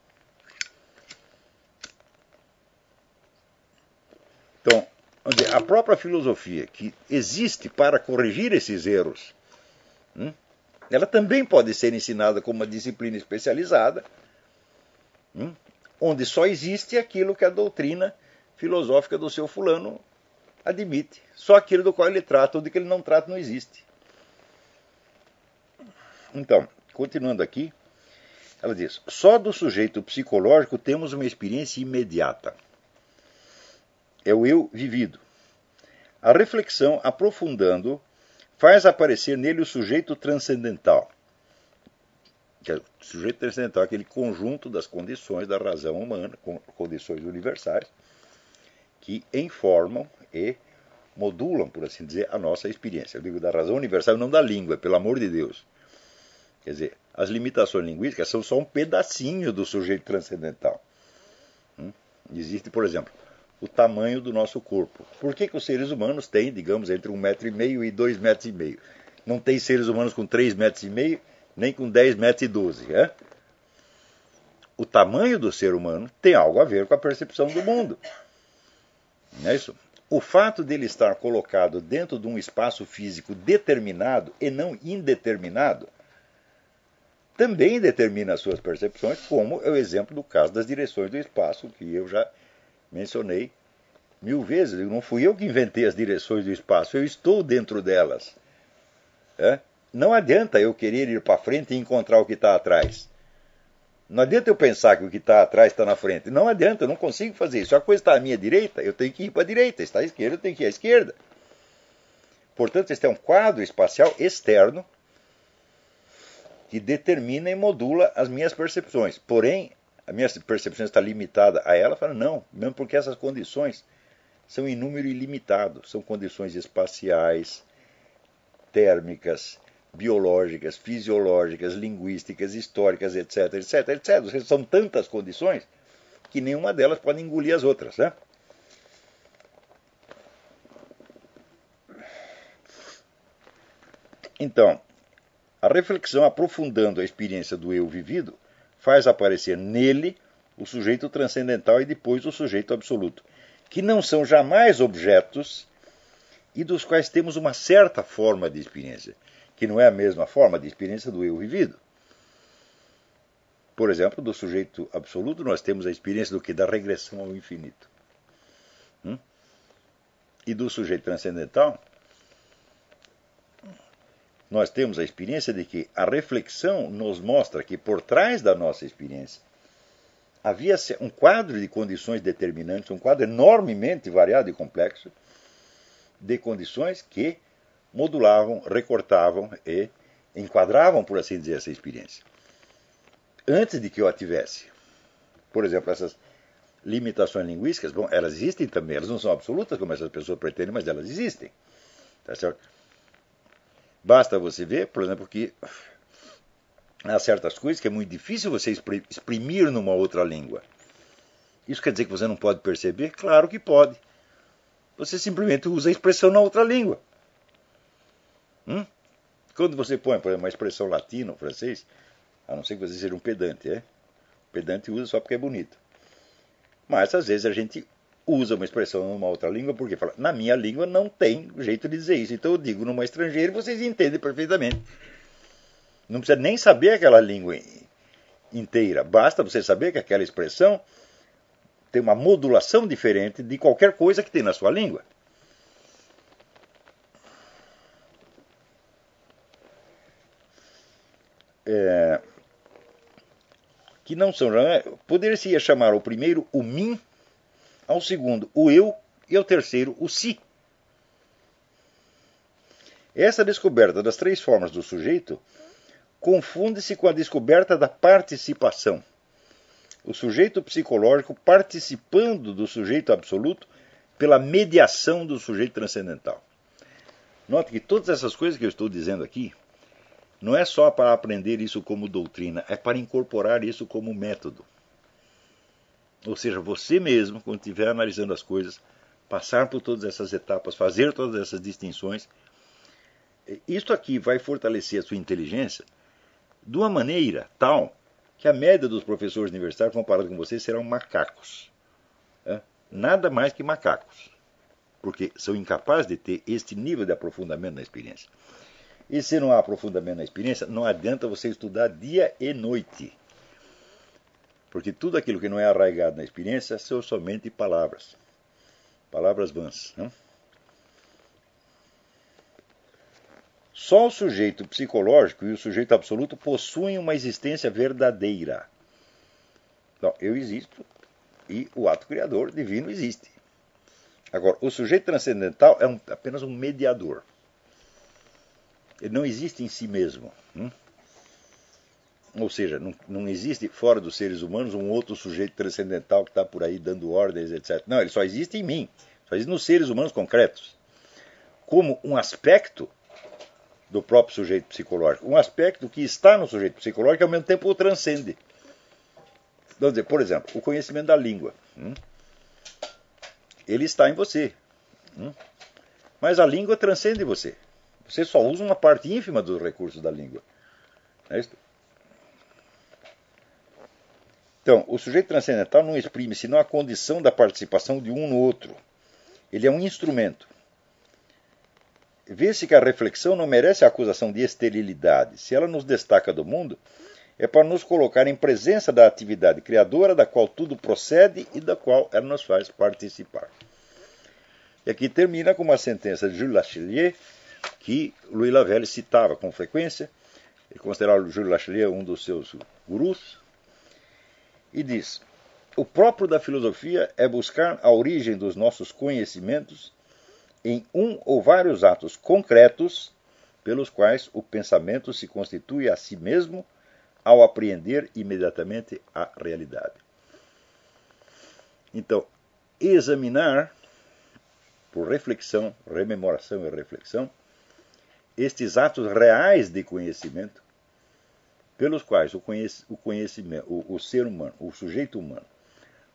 Então, a própria filosofia que existe para corrigir esses erros, hum, ela também pode ser ensinada como uma disciplina especializada, hum, onde só existe aquilo que a doutrina filosófica do seu fulano admite. Só aquilo do qual ele trata, ou do que ele não trata, não existe. Então, continuando aqui, ela diz: só do sujeito psicológico temos uma experiência imediata é o eu vivido. A reflexão, aprofundando, faz aparecer nele o sujeito transcendental. É o sujeito transcendental é aquele conjunto das condições da razão humana, condições universais, que informam e modulam, por assim dizer, a nossa experiência. Eu digo da razão universal, não da língua, pelo amor de Deus. Quer dizer, as limitações linguísticas são só um pedacinho do sujeito transcendental. Hum? Existe, por exemplo, o tamanho do nosso corpo. Por que, que os seres humanos têm, digamos, entre um metro e meio e dois metros e meio? Não tem seres humanos com três metros e meio, nem com dez metros e doze. É? O tamanho do ser humano tem algo a ver com a percepção do mundo. Não é isso? O fato dele estar colocado dentro de um espaço físico determinado e não indeterminado também determina as suas percepções, como é o exemplo do caso das direções do espaço, que eu já mencionei mil vezes. Não fui eu que inventei as direções do espaço, eu estou dentro delas. É? não adianta eu querer ir para frente e encontrar o que está atrás. Não adianta eu pensar que o que está atrás está na frente. Não adianta, eu não consigo fazer isso. Se a coisa está à minha direita, eu tenho que ir para a direita. Se está à esquerda, eu tenho que ir à esquerda. Portanto, este é um quadro espacial externo que determina e modula as minhas percepções. Porém, a minha percepção está limitada a ela. Fala, não, mesmo porque essas condições são em número ilimitado. São condições espaciais, térmicas, biológicas, fisiológicas, linguísticas, históricas, etc, etc, etc. São tantas condições que nenhuma delas pode engolir as outras. Né? Então, a reflexão aprofundando a experiência do eu vivido faz aparecer nele o sujeito transcendental e depois o sujeito absoluto, que não são jamais objetos e dos quais temos uma certa forma de experiência, que não é a mesma forma de experiência do eu vivido. Por exemplo, do sujeito absoluto, nós temos a experiência do que? Da regressão ao infinito. Hum? E do sujeito transcendental, nós temos a experiência de que a reflexão nos mostra que por trás da nossa experiência havia um quadro de condições determinantes, um quadro enormemente variado e complexo de condições que modulavam, recortavam e enquadravam, por assim dizer, essa experiência. Antes de que eu a tivesse. Por exemplo, essas limitações linguísticas, bom, elas existem também, elas não são absolutas como essas pessoas pretendem, mas elas existem. Tá certo? Basta você ver, por exemplo, que há certas coisas que é muito difícil você exprimir numa outra língua. Isso quer dizer que você não pode perceber? Claro que pode. Você simplesmente usa a expressão na outra língua. Hum? Quando você põe, por exemplo, uma expressão latina ou francês, a não ser que você seja um pedante, é? O pedante usa só porque é bonito. Mas às vezes a gente usa uma expressão numa outra língua porque fala, na minha língua não tem jeito de dizer isso. Então eu digo numa estrangeira e vocês entendem perfeitamente. Não precisa nem saber aquela língua inteira. Basta você saber que aquela expressão tem uma modulação diferente de qualquer coisa que tem na sua língua. É, que não são. Poderia-se chamar o primeiro o mim ao segundo o eu e ao terceiro o si. Essa descoberta das três formas do sujeito confunde-se com a descoberta da participação. O sujeito psicológico participando do sujeito absoluto pela mediação do sujeito transcendental. Note que todas essas coisas que eu estou dizendo aqui não é só para aprender isso como doutrina, é para incorporar isso como método. Ou seja, você mesmo, quando estiver analisando as coisas, passar por todas essas etapas, fazer todas essas distinções. Isto aqui vai fortalecer a sua inteligência de uma maneira tal que a média dos professores universitários comparado com você serão macacos. É? Nada mais que macacos. Porque são incapazes de ter este nível de aprofundamento na experiência. E se não há aprofundamento na experiência, não adianta você estudar dia e noite. Porque tudo aquilo que não é arraigado na experiência são somente palavras. Palavras vãs. Só o sujeito psicológico e o sujeito absoluto possuem uma existência verdadeira. Então, eu existo e o ato criador divino existe. Agora, o sujeito transcendental é um, apenas um mediador. Ele não existe em si mesmo. Hum? Ou seja, não, não existe fora dos seres humanos um outro sujeito transcendental que está por aí dando ordens, etc. Não, ele só existe em mim, só existe nos seres humanos concretos. Como um aspecto do próprio sujeito psicológico. Um aspecto que está no sujeito psicológico e ao mesmo tempo o transcende. Vamos dizer, por exemplo, o conhecimento da língua. Hum? Ele está em você. Hum? Mas a língua transcende você. Você só usa uma parte ínfima dos recursos da língua. É isso? Então, o sujeito transcendental não exprime senão a condição da participação de um no outro. Ele é um instrumento. Vê-se que a reflexão não merece a acusação de esterilidade. Se ela nos destaca do mundo, é para nos colocar em presença da atividade criadora da qual tudo procede e da qual ela nos faz participar. E aqui termina com uma sentença de Jules Lachelier, que Louis Lavelle citava com frequência, ele considerava Júlio Lachelier um dos seus gurus, e diz: O próprio da filosofia é buscar a origem dos nossos conhecimentos em um ou vários atos concretos pelos quais o pensamento se constitui a si mesmo ao apreender imediatamente a realidade. Então, examinar, por reflexão, rememoração e reflexão, estes atos reais de conhecimento pelos quais o, conhecimento, o, o ser humano, o sujeito humano,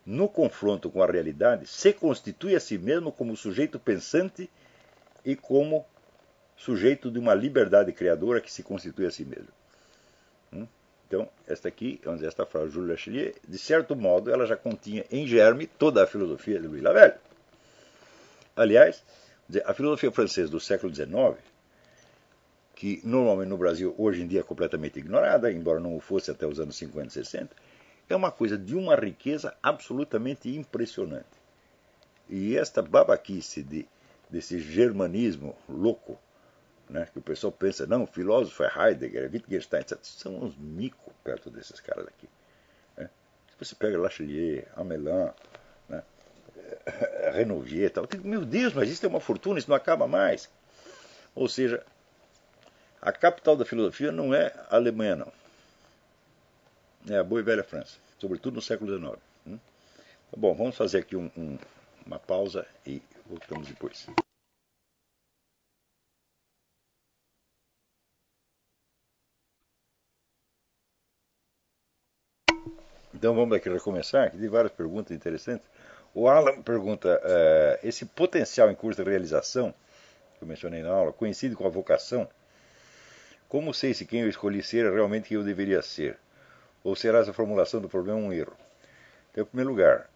no confronto com a realidade, se constitui a si mesmo como sujeito pensante e como sujeito de uma liberdade criadora que se constitui a si mesmo. Hum? Então, esta aqui, esta frase de Júlio Lachelier, de certo modo, ela já continha em germe toda a filosofia de Louis Lavelle. Aliás, a filosofia francesa do século XIX que normalmente no Brasil hoje em dia é completamente ignorada, embora não o fosse até os anos 50 e 60, é uma coisa de uma riqueza absolutamente impressionante. E esta babaquice de, desse germanismo louco, né, que o pessoal pensa, não, o filósofo é Heidegger, é Wittgenstein, etc. São uns mico perto desses caras aqui. Né? Você pega Lachelier, Amelin, né, Renouvier, tal, meu Deus, mas isso é uma fortuna, isso não acaba mais. Ou seja, a capital da filosofia não é a Alemanha, não. É a boa e velha França, sobretudo no século XIX. Hum? Tá bom, vamos fazer aqui um, um, uma pausa e voltamos depois. Então vamos aqui recomeçar, aqui tem várias perguntas interessantes. O Alan pergunta, uh, esse potencial em curso de realização, que eu mencionei na aula, coincide com a vocação? Como sei se quem eu escolhi ser é realmente quem eu deveria ser? Ou será essa formulação do problema um erro? Então, em primeiro lugar,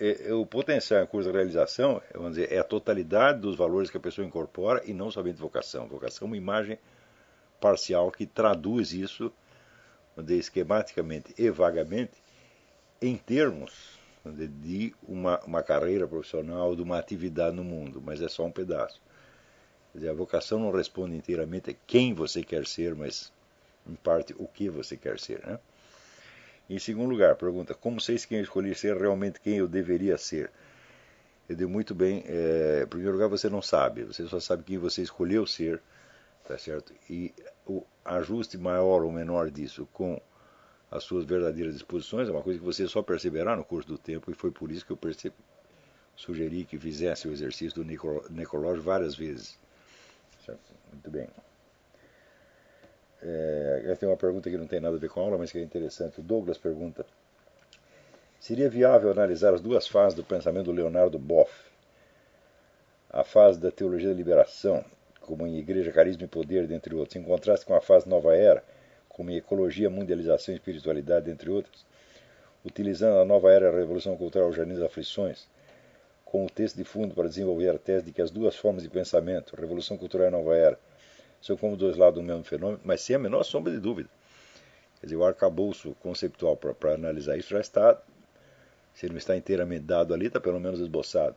é, é, o potencial em curso de realização vamos dizer, é a totalidade dos valores que a pessoa incorpora e não somente vocação. Vocação é uma imagem parcial que traduz isso dizer, esquematicamente e vagamente em termos dizer, de uma, uma carreira profissional, de uma atividade no mundo, mas é só um pedaço. Dizer, a vocação não responde inteiramente a quem você quer ser, mas em parte o que você quer ser. Né? Em segundo lugar, pergunta: como sei se quem eu escolhi ser realmente quem eu deveria ser? Eu digo muito bem. É, em primeiro lugar, você não sabe. Você só sabe quem você escolheu ser, tá certo? E o ajuste maior ou menor disso com as suas verdadeiras disposições é uma coisa que você só perceberá no curso do tempo e foi por isso que eu percebi, sugeri que fizesse o exercício do necrológio várias vezes. Muito bem. É, tem uma pergunta que não tem nada a ver com a aula, mas que é interessante. O Douglas pergunta: Seria viável analisar as duas fases do pensamento do Leonardo Boff? A fase da teologia da liberação, como em Igreja, Carisma e Poder, dentre outros, em contraste com a fase Nova Era, como em Ecologia, Mundialização e Espiritualidade, entre outros, utilizando a Nova Era a Revolução Cultural Jardim das Aflições, com o texto de fundo para desenvolver a tese de que as duas formas de pensamento, Revolução Cultural e Nova Era, são como dois lados do mesmo fenômeno, mas sem a menor sombra de dúvida. Quer dizer, o arcabouço conceptual para analisar isso já está, se não está inteiramente dado ali, está pelo menos esboçado.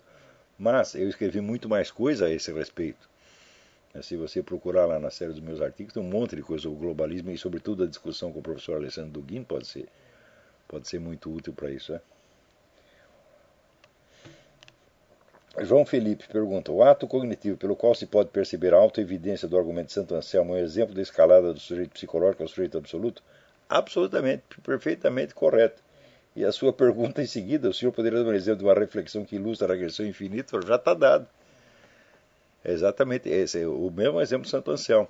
Mas eu escrevi muito mais coisa a esse respeito. Se você procurar lá na série dos meus artigos, tem um monte de coisa sobre o globalismo e, sobretudo, a discussão com o professor Alessandro Duguin pode ser, pode ser muito útil para isso. É? João Felipe pergunta: O ato cognitivo pelo qual se pode perceber a autoevidência do argumento de Santo Anselmo é um exemplo da escalada do sujeito psicológico ao sujeito absoluto? Absolutamente, perfeitamente correto. E a sua [laughs] pergunta em seguida, o senhor poderia dar um exemplo de uma reflexão que ilustra a regressão infinita? Já está dado. É exatamente esse, é o mesmo exemplo de Santo Anselmo.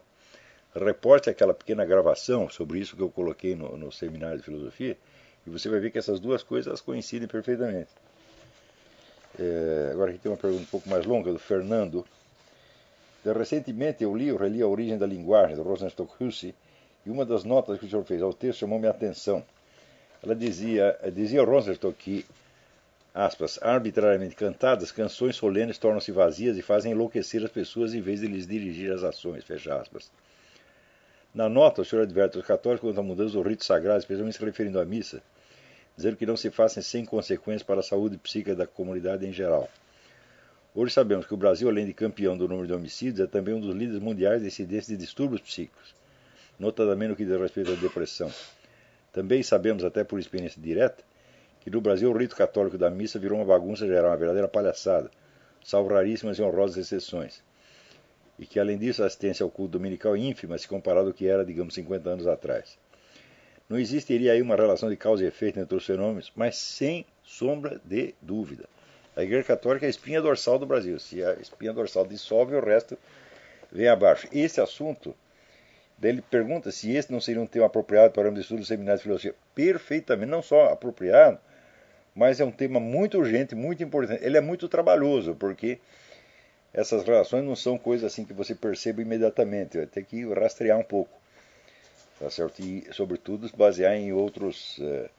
Reporte aquela pequena gravação sobre isso que eu coloquei no, no seminário de filosofia, e você vai ver que essas duas coisas coincidem perfeitamente. É, agora aqui tem uma pergunta um pouco mais longa do Fernando. Recentemente eu li ou reli A Origem da Linguagem, do Rosenstock Hussey, e uma das notas que o senhor fez ao texto chamou minha atenção. Ela dizia, dizia Rosenstock que, aspas, arbitrariamente cantadas, canções solenes tornam-se vazias e fazem enlouquecer as pessoas em vez de lhes dirigir as ações, fecha aspas. Na nota, o senhor adverte os católicos quanto à mudança do rito sagrado, especialmente se referindo à missa, dizendo que não se façam sem consequências para a saúde psíquica da comunidade em geral. Hoje sabemos que o Brasil, além de campeão do número de homicídios, é também um dos líderes mundiais de incidência de distúrbios psíquicos, notadamente no que diz respeito à depressão. Também sabemos, até por experiência direta, que no Brasil o rito católico da missa virou uma bagunça geral, uma verdadeira palhaçada, salvo raríssimas e honrosas exceções. E que, além disso, a assistência ao culto dominical é ínfima se comparado ao que era, digamos, 50 anos atrás. Não existiria aí uma relação de causa e efeito entre os fenômenos, mas sem sombra de dúvida. A Igreja Católica é a espinha dorsal do Brasil. Se a espinha dorsal dissolve, o resto vem abaixo. Esse assunto, ele pergunta se esse não seria um tema apropriado para o estudo do seminário de filosofia. Perfeitamente, não só apropriado, mas é um tema muito urgente, muito importante. Ele é muito trabalhoso, porque essas relações não são coisas assim que você percebe imediatamente. Vai ter que rastrear um pouco. Tá certo? E, sobretudo, basear em outros. Uh,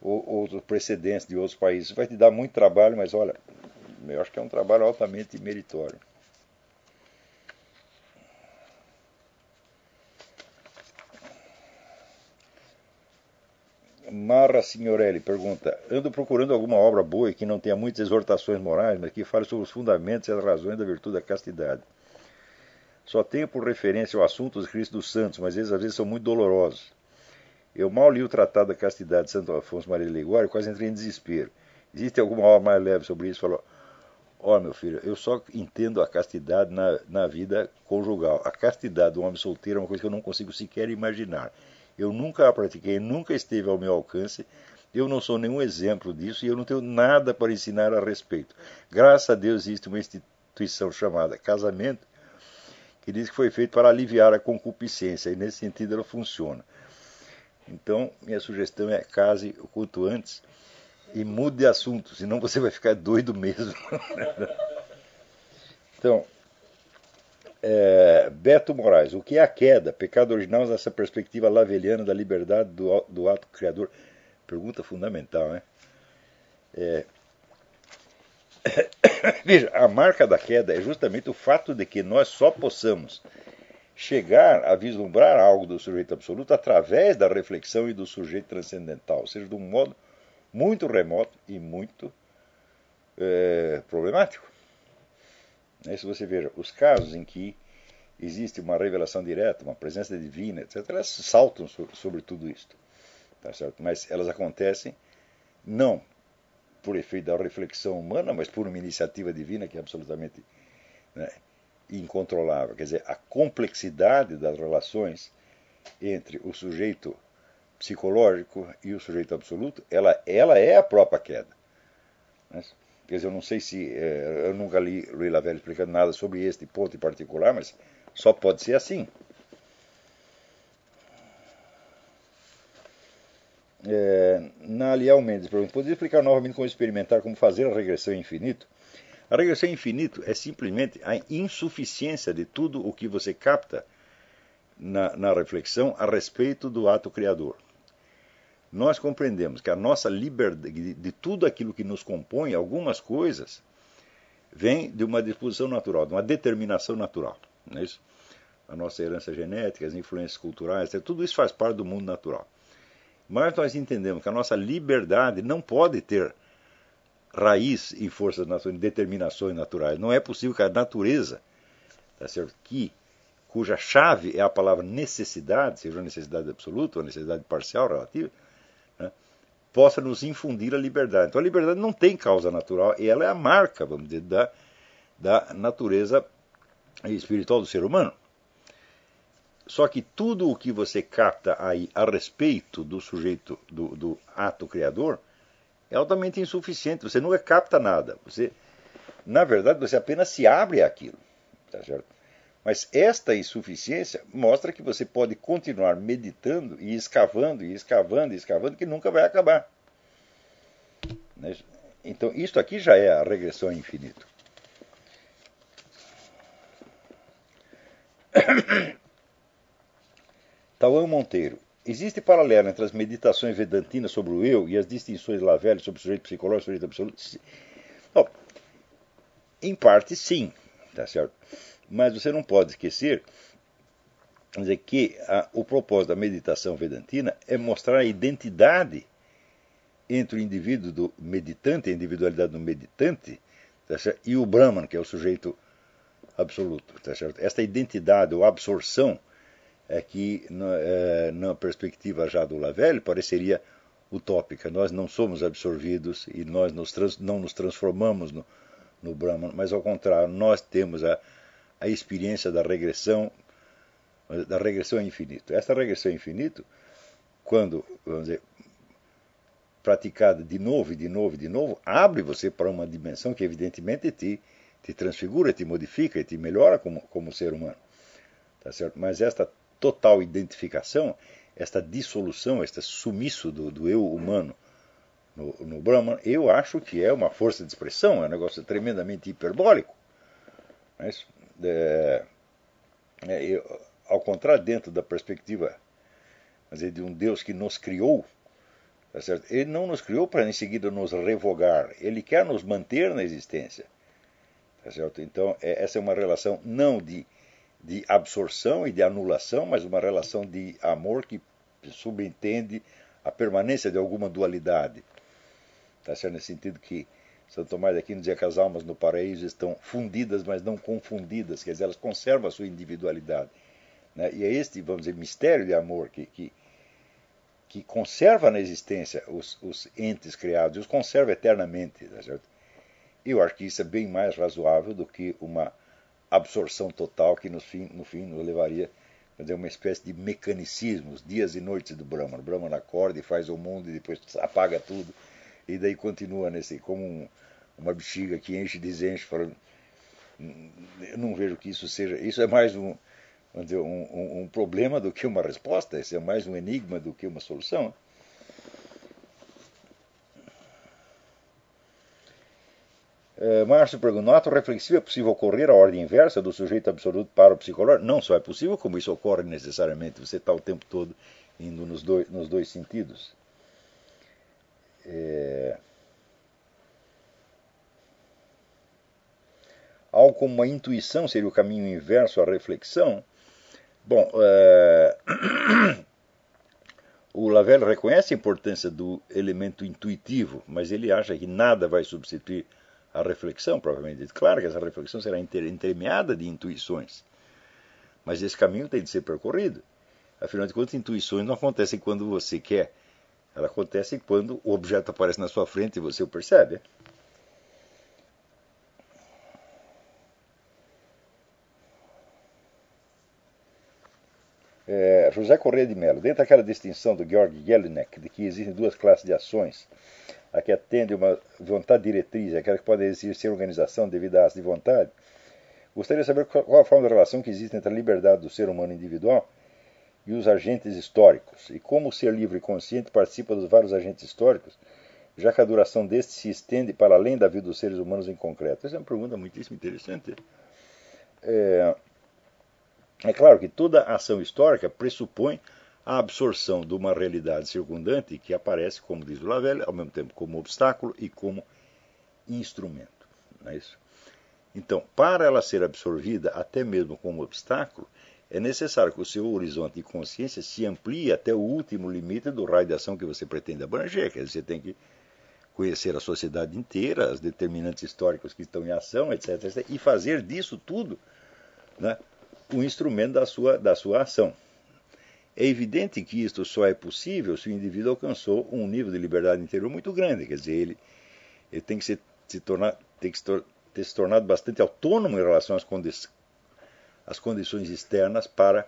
outros precedentes de outros países. Vai te dar muito trabalho, mas olha, eu acho que é um trabalho altamente meritório. Marra Signorelli pergunta: Ando procurando alguma obra boa e que não tenha muitas exortações morais, mas que fale sobre os fundamentos e as razões da virtude da castidade. Só tenho por referência o assunto dos Cristos dos Santos, mas eles às vezes são muito dolorosos. Eu mal li o Tratado da Castidade de Santo Afonso Maria de Ligório quase entrei em desespero. Existe alguma obra mais leve sobre isso? Falou, ó oh, meu filho, eu só entendo a castidade na, na vida conjugal. A castidade do homem solteiro é uma coisa que eu não consigo sequer imaginar. Eu nunca a pratiquei, nunca esteve ao meu alcance. Eu não sou nenhum exemplo disso e eu não tenho nada para ensinar a respeito. Graças a Deus existe uma instituição chamada casamento que diz que foi feito para aliviar a concupiscência e nesse sentido ela funciona. Então, minha sugestão é case o quanto antes e mude de assunto, senão você vai ficar doido mesmo. [laughs] então, é, Beto Moraes, o que é a queda? Pecado original nessa perspectiva laveliana da liberdade do, do ato criador? Pergunta fundamental, né? É, [laughs] Veja, a marca da queda é justamente o fato de que nós só possamos chegar a vislumbrar algo do sujeito absoluto através da reflexão e do sujeito transcendental, ou seja, de um modo muito remoto e muito é, problemático. Né, se você veja, os casos em que existe uma revelação direta, uma presença divina, etc., elas saltam sobre tudo isto. Tá certo? Mas elas acontecem não por efeito da reflexão humana, mas por uma iniciativa divina que é absolutamente né, incontrolável. Quer dizer, a complexidade das relações entre o sujeito psicológico e o sujeito absoluto, ela, ela é a própria queda. Né? Quer dizer, eu não sei se. É, eu nunca li Rui Lavelle explicando nada sobre este ponto em particular, mas só pode ser assim. É, Naliel Mendes pergunta: poderia explicar novamente como experimentar como fazer a regressão infinito? A regressão infinito é simplesmente a insuficiência de tudo o que você capta na, na reflexão a respeito do ato criador. Nós compreendemos que a nossa liberdade, de tudo aquilo que nos compõe, algumas coisas, vem de uma disposição natural, de uma determinação natural. Não é isso? A nossa herança genética, as influências culturais, tudo isso faz parte do mundo natural. Mas nós entendemos que a nossa liberdade não pode ter raiz em forças naturais, determinações naturais. Não é possível que a natureza, tá certo? que cuja chave é a palavra necessidade, seja uma necessidade absoluta ou necessidade parcial, relativa, né? possa nos infundir a liberdade. Então a liberdade não tem causa natural e ela é a marca, vamos dizer, da, da natureza espiritual do ser humano. Só que tudo o que você capta aí a respeito do sujeito, do, do ato criador, é altamente insuficiente. Você nunca capta nada. Você, na verdade, você apenas se abre àquilo. Tá certo? Mas esta insuficiência mostra que você pode continuar meditando e escavando e escavando e escavando, que nunca vai acabar. Né? Então, isto aqui já é a regressão ao infinito. [coughs] Tauan Monteiro. Existe paralelo entre as meditações vedantinas sobre o eu e as distinções Lavelle sobre o sujeito psicológico e o sujeito absoluto? Bom, em parte, sim, tá certo? Mas você não pode esquecer dizer, que a, o propósito da meditação vedantina é mostrar a identidade entre o indivíduo do meditante, a individualidade do meditante, tá e o Brahman, que é o sujeito absoluto. Tá certo? Esta identidade ou absorção é que, na, é, na perspectiva já do Lavelle, pareceria utópica. Nós não somos absorvidos e nós nos trans, não nos transformamos no, no Brahman, mas ao contrário, nós temos a, a experiência da regressão, da regressão ao infinito. Esta regressão ao infinito, quando, vamos dizer, praticada de novo e de novo e de novo, abre você para uma dimensão que evidentemente te, te transfigura, te modifica e te melhora como, como ser humano. Tá certo? Mas esta total identificação, esta dissolução, este sumiço do, do eu humano no, no Brahman, eu acho que é uma força de expressão, é um negócio tremendamente hiperbólico. Mas, é, é, eu, ao contrário, dentro da perspectiva dizer, de um Deus que nos criou, tá ele não nos criou para em seguida nos revogar, ele quer nos manter na existência. Tá? Então, é, essa é uma relação não de de absorção e de anulação, mas uma relação de amor que subentende a permanência de alguma dualidade. Está certo? Nesse sentido que Santo Tomás de Aquino dizia que as almas no paraíso estão fundidas, mas não confundidas, quer dizer, elas conservam a sua individualidade. Né? E é este, vamos dizer, mistério de amor que, que, que conserva na existência os, os entes criados os conserva eternamente. Tá certo? Eu acho que isso é bem mais razoável do que uma absorção total que no fim, no fim nos levaria a uma espécie de mecanicismos, dias e noites do Brahman. O Brahman acorda e faz o mundo e depois apaga tudo e daí continua nesse como um, uma bexiga que enche e desenche falando eu não vejo que isso seja isso é mais um, um, um problema do que uma resposta isso é mais um enigma do que uma solução Uh, Márcio pergunta: no ato reflexivo é possível ocorrer a ordem inversa do sujeito absoluto para o psicológico? Não só é possível, como isso ocorre necessariamente. Você está o tempo todo indo nos dois, nos dois sentidos. É... Algo como uma intuição seria o caminho inverso à reflexão. Bom, é... [coughs] o Lavelle reconhece a importância do elemento intuitivo, mas ele acha que nada vai substituir a reflexão, provavelmente. Claro que essa reflexão será entremeada de intuições, mas esse caminho tem de ser percorrido. Afinal de contas, intuições não acontecem quando você quer, elas acontecem quando o objeto aparece na sua frente e você o percebe. É, José Correia de Mello, dentro daquela distinção do Georg Jelinek de que existem duas classes de ações, a que atende uma vontade diretriz, aquela que pode exercer organização devido à de vontade, gostaria de saber qual a forma de relação que existe entre a liberdade do ser humano individual e os agentes históricos, e como o ser livre e consciente participa dos vários agentes históricos, já que a duração destes se estende para além da vida dos seres humanos em concreto. Essa é uma pergunta muitíssimo interessante. É, é claro que toda ação histórica pressupõe a absorção de uma realidade circundante que aparece, como diz o Lavelle, ao mesmo tempo como obstáculo e como instrumento. Não é isso? Então, para ela ser absorvida, até mesmo como obstáculo, é necessário que o seu horizonte de consciência se amplie até o último limite do raio de ação que você pretende abranger. Quer dizer, você tem que conhecer a sociedade inteira, as determinantes históricos que estão em ação, etc. etc e fazer disso tudo né, um instrumento da sua, da sua ação. É evidente que isto só é possível se o indivíduo alcançou um nível de liberdade interior muito grande, quer dizer, ele, ele tem que, se, se tornar, tem que se ter se tornado bastante autônomo em relação às, condi às condições externas para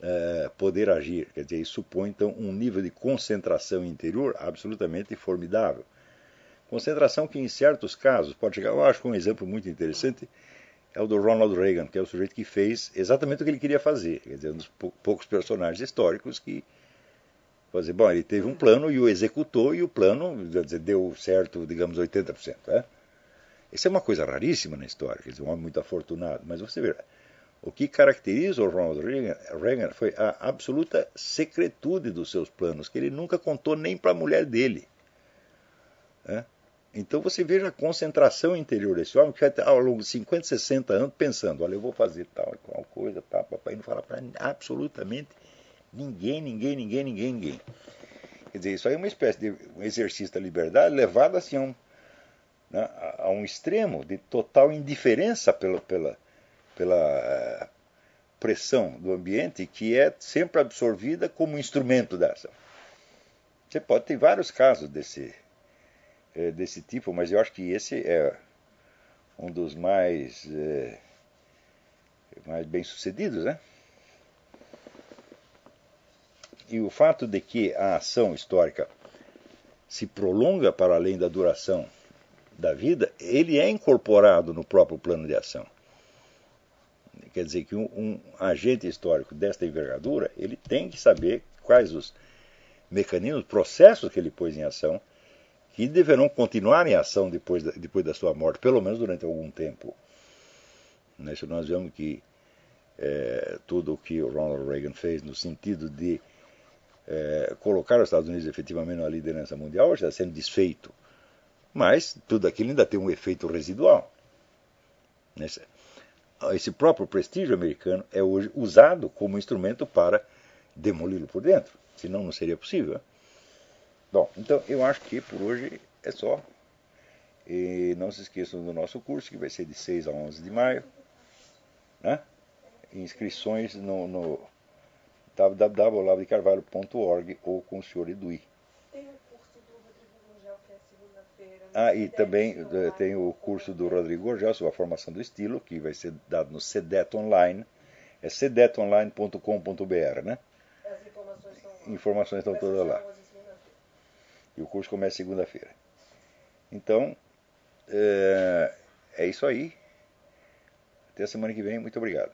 uh, poder agir. Quer dizer, isso supõe então um nível de concentração interior absolutamente formidável. Concentração que, em certos casos, pode chegar. Eu acho um exemplo muito interessante é o do Ronald Reagan, que é o sujeito que fez exatamente o que ele queria fazer. Quer dizer, um dos poucos personagens históricos que fazer. Bom, ele teve um plano e o executou e o plano dizer, deu certo, digamos, 80%. É? Isso é uma coisa raríssima na história, quer dizer, um homem muito afortunado. Mas você vê, o que caracteriza o Ronald Reagan, foi a absoluta secretude dos seus planos, que ele nunca contou nem para a mulher dele. É? Então você veja a concentração interior desse homem que vai ao longo de 50, 60 anos pensando, olha, eu vou fazer tal e qual coisa, tal, papai, não fala para absolutamente ninguém, ninguém, ninguém, ninguém, ninguém. Quer dizer, isso aí é uma espécie de exercício da liberdade levado assim a um, né, a um extremo de total indiferença pela, pela, pela eh, pressão do ambiente que é sempre absorvida como instrumento ação. Você pode ter vários casos desse, é, desse tipo, mas eu acho que esse é um dos mais, é, mais bem sucedidos, né? E o fato de que a ação histórica se prolonga para além da duração da vida, ele é incorporado no próprio plano de ação. Quer dizer que um, um agente histórico desta envergadura, ele tem que saber quais os mecanismos, processos que ele pôs em ação, que deverão continuar em ação depois da, depois da sua morte, pelo menos durante algum tempo. Isso nós vemos que é, tudo o que o Ronald Reagan fez no sentido de é, colocar os Estados Unidos efetivamente na liderança mundial está sendo desfeito. Mas tudo aquilo ainda tem um efeito residual. Esse próprio prestígio americano é hoje usado como instrumento para demoli-lo por dentro. Senão não seria possível. Bom, então eu acho que por hoje é só. E não se esqueçam do nosso curso, que vai ser de 6 a 11 de maio. Né? Inscrições no, no www.olavedecarvalho.org ou com o senhor Edui. Tem o curso do Rodrigo Gurgel, que é segunda-feira. Ah, e também eh, tem o curso do Rodrigo Gurgel sobre a formação do estilo, que vai ser dado no CEDET Online. É cedetonline.com.br, né? As informações estão. Informações estão todas lá. E o curso começa segunda-feira. Então, é, é isso aí. Até a semana que vem. Muito obrigado.